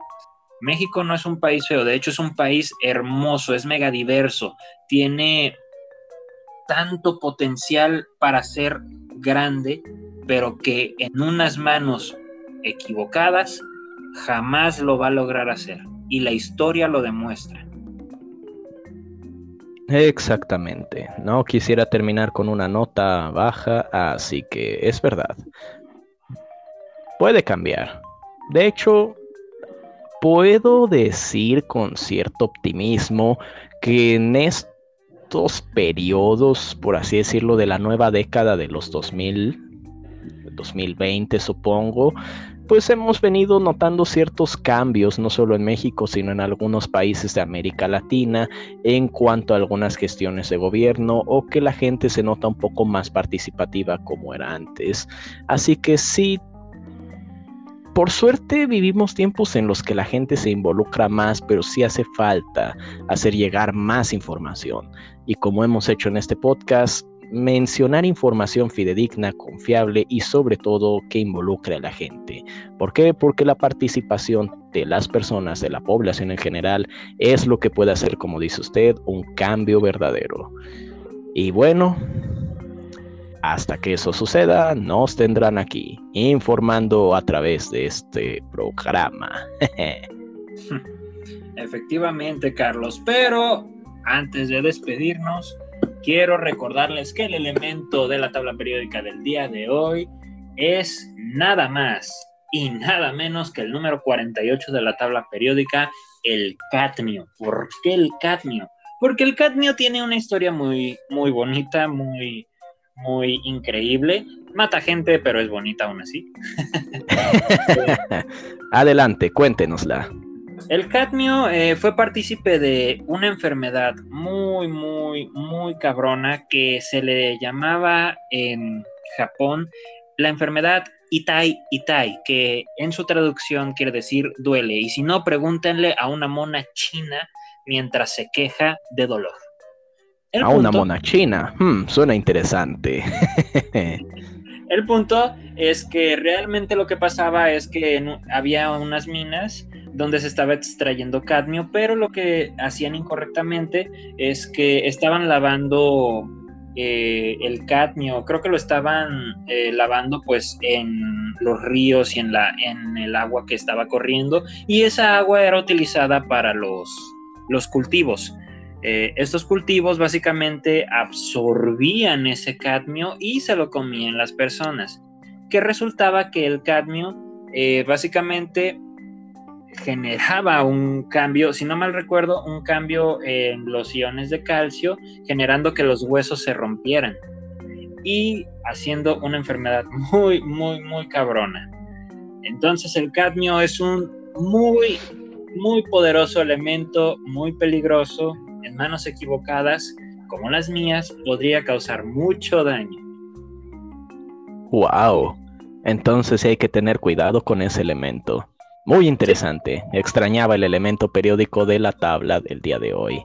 México no es un país feo, de hecho es un país hermoso, es mega diverso, tiene tanto potencial para ser grande, pero que en unas manos equivocadas jamás lo va a lograr hacer. Y la historia lo demuestra. Exactamente. No quisiera terminar con una nota baja, así que es verdad. Puede cambiar. De hecho, puedo decir con cierto optimismo que en estos periodos, por así decirlo, de la nueva década de los 2000, 2020 supongo, pues hemos venido notando ciertos cambios, no solo en México, sino en algunos países de América Latina, en cuanto a algunas gestiones de gobierno o que la gente se nota un poco más participativa como era antes. Así que sí, por suerte vivimos tiempos en los que la gente se involucra más, pero sí hace falta hacer llegar más información. Y como hemos hecho en este podcast, mencionar información fidedigna, confiable y sobre todo que involucre a la gente. ¿Por qué? Porque la participación de las personas, de la población en general, es lo que puede hacer, como dice usted, un cambio verdadero. Y bueno, hasta que eso suceda, nos tendrán aquí, informando a través de este programa. [LAUGHS] Efectivamente, Carlos, pero antes de despedirnos, quiero recordarles que el elemento de la tabla periódica del día de hoy es nada más y nada menos que el número 48 de la tabla periódica, el cadmio. ¿Por qué el cadmio? Porque el cadmio tiene una historia muy, muy bonita, muy, muy increíble. Mata gente, pero es bonita aún así. [LAUGHS] [LAUGHS] Adelante, cuéntenosla. El cadmio eh, fue partícipe de una enfermedad muy, muy, muy cabrona que se le llamaba en Japón la enfermedad Itai Itai, que en su traducción quiere decir duele. Y si no, pregúntenle a una mona china mientras se queja de dolor. a una mona china, hmm, suena interesante. [LAUGHS] El punto es que realmente lo que pasaba es que había unas minas donde se estaba extrayendo cadmio, pero lo que hacían incorrectamente es que estaban lavando eh, el cadmio, creo que lo estaban eh, lavando pues en los ríos y en, la, en el agua que estaba corriendo, y esa agua era utilizada para los, los cultivos. Eh, estos cultivos básicamente absorbían ese cadmio y se lo comían las personas, que resultaba que el cadmio básicamente generaba un cambio, si no mal recuerdo, un cambio en los iones de calcio, generando que los huesos se rompieran y haciendo una enfermedad muy, muy, muy cabrona. Entonces el cadmio es un muy, muy poderoso elemento, muy peligroso, en manos equivocadas, como las mías, podría causar mucho daño. Wow. Entonces hay que tener cuidado con ese elemento. Muy interesante. Extrañaba el elemento periódico de la tabla del día de hoy.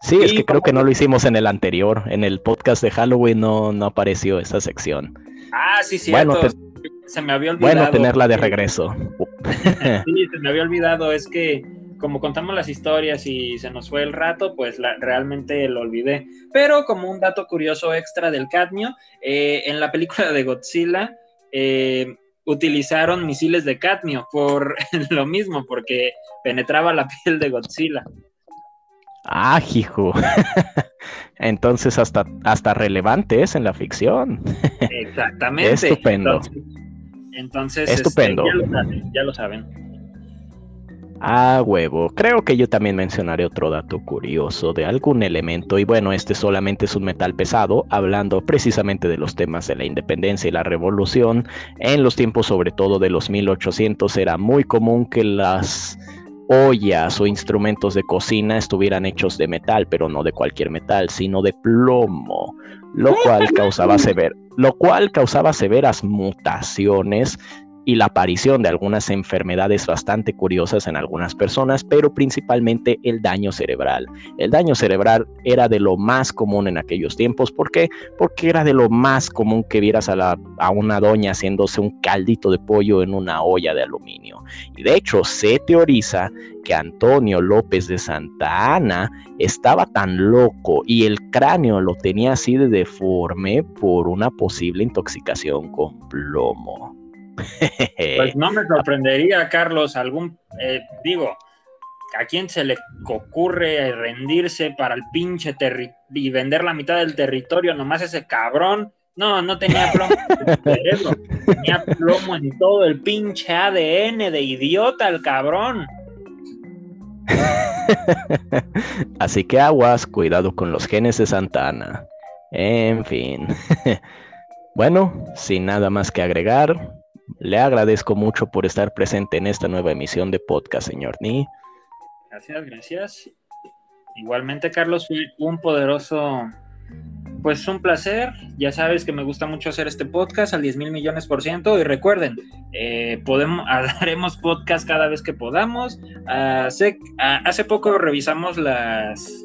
Sí, es que creo que no lo hicimos en el anterior. En el podcast de Halloween no, no apareció esa sección. Ah, sí, sí. Bueno, se me había olvidado. Bueno, tenerla de regreso. [LAUGHS] sí, se me había olvidado. Es que como contamos las historias y se nos fue el rato, pues realmente lo olvidé. Pero como un dato curioso extra del cadmio, eh, en la película de Godzilla eh, utilizaron misiles de cadmio por [LAUGHS] lo mismo, porque penetraba la piel de Godzilla. Ah, hijo. [LAUGHS] Entonces hasta, hasta relevante es en la ficción. [LAUGHS] Exactamente. Estupendo. Entonces, este, Estupendo. ya lo saben. Ah, huevo. Creo que yo también mencionaré otro dato curioso de algún elemento y bueno, este solamente es un metal pesado, hablando precisamente de los temas de la independencia y la revolución. En los tiempos sobre todo de los 1800 era muy común que las ollas o instrumentos de cocina estuvieran hechos de metal, pero no de cualquier metal, sino de plomo, lo cual causaba lo cual causaba severas mutaciones y la aparición de algunas enfermedades bastante curiosas en algunas personas, pero principalmente el daño cerebral. El daño cerebral era de lo más común en aquellos tiempos. ¿Por qué? Porque era de lo más común que vieras a, la, a una doña haciéndose un caldito de pollo en una olla de aluminio. Y de hecho se teoriza que Antonio López de Santa Ana estaba tan loco y el cráneo lo tenía así de deforme por una posible intoxicación con plomo. Pues no me [LAUGHS] sorprendería, Carlos, algún, eh, digo, ¿a quién se le ocurre rendirse para el pinche y vender la mitad del territorio nomás ese cabrón? No, no tenía plomo en tenía plomo en todo el pinche ADN de idiota el cabrón. [LAUGHS] Así que aguas, cuidado con los genes de Santana. En fin. [LAUGHS] bueno, sin nada más que agregar, le agradezco mucho por estar presente en esta nueva emisión de podcast, señor Ni. Gracias, gracias. Igualmente, Carlos, un poderoso, pues un placer. Ya sabes que me gusta mucho hacer este podcast al 10 mil millones por ciento. Y recuerden, eh, podemos, [LAUGHS] haremos podcast cada vez que podamos. hace poco revisamos las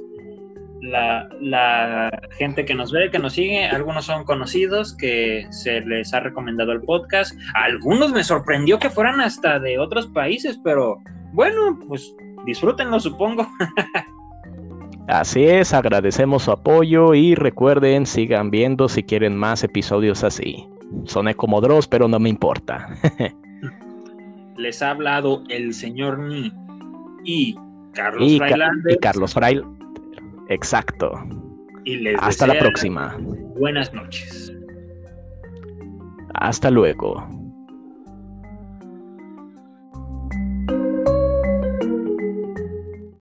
la, la, gente que nos ve, que nos sigue, algunos son conocidos que se les ha recomendado el podcast. algunos me sorprendió que fueran hasta de otros países, pero bueno, pues disfrútenlo, supongo. [LAUGHS] Así es, agradecemos su apoyo y recuerden, sigan viendo si quieren más episodios así. Soné como Dross, pero no me importa. [LAUGHS] Les ha hablado el señor Ni y Carlos y, y Carlos Frail. Exacto. Y les Hasta la próxima. Buenas noches. Hasta luego.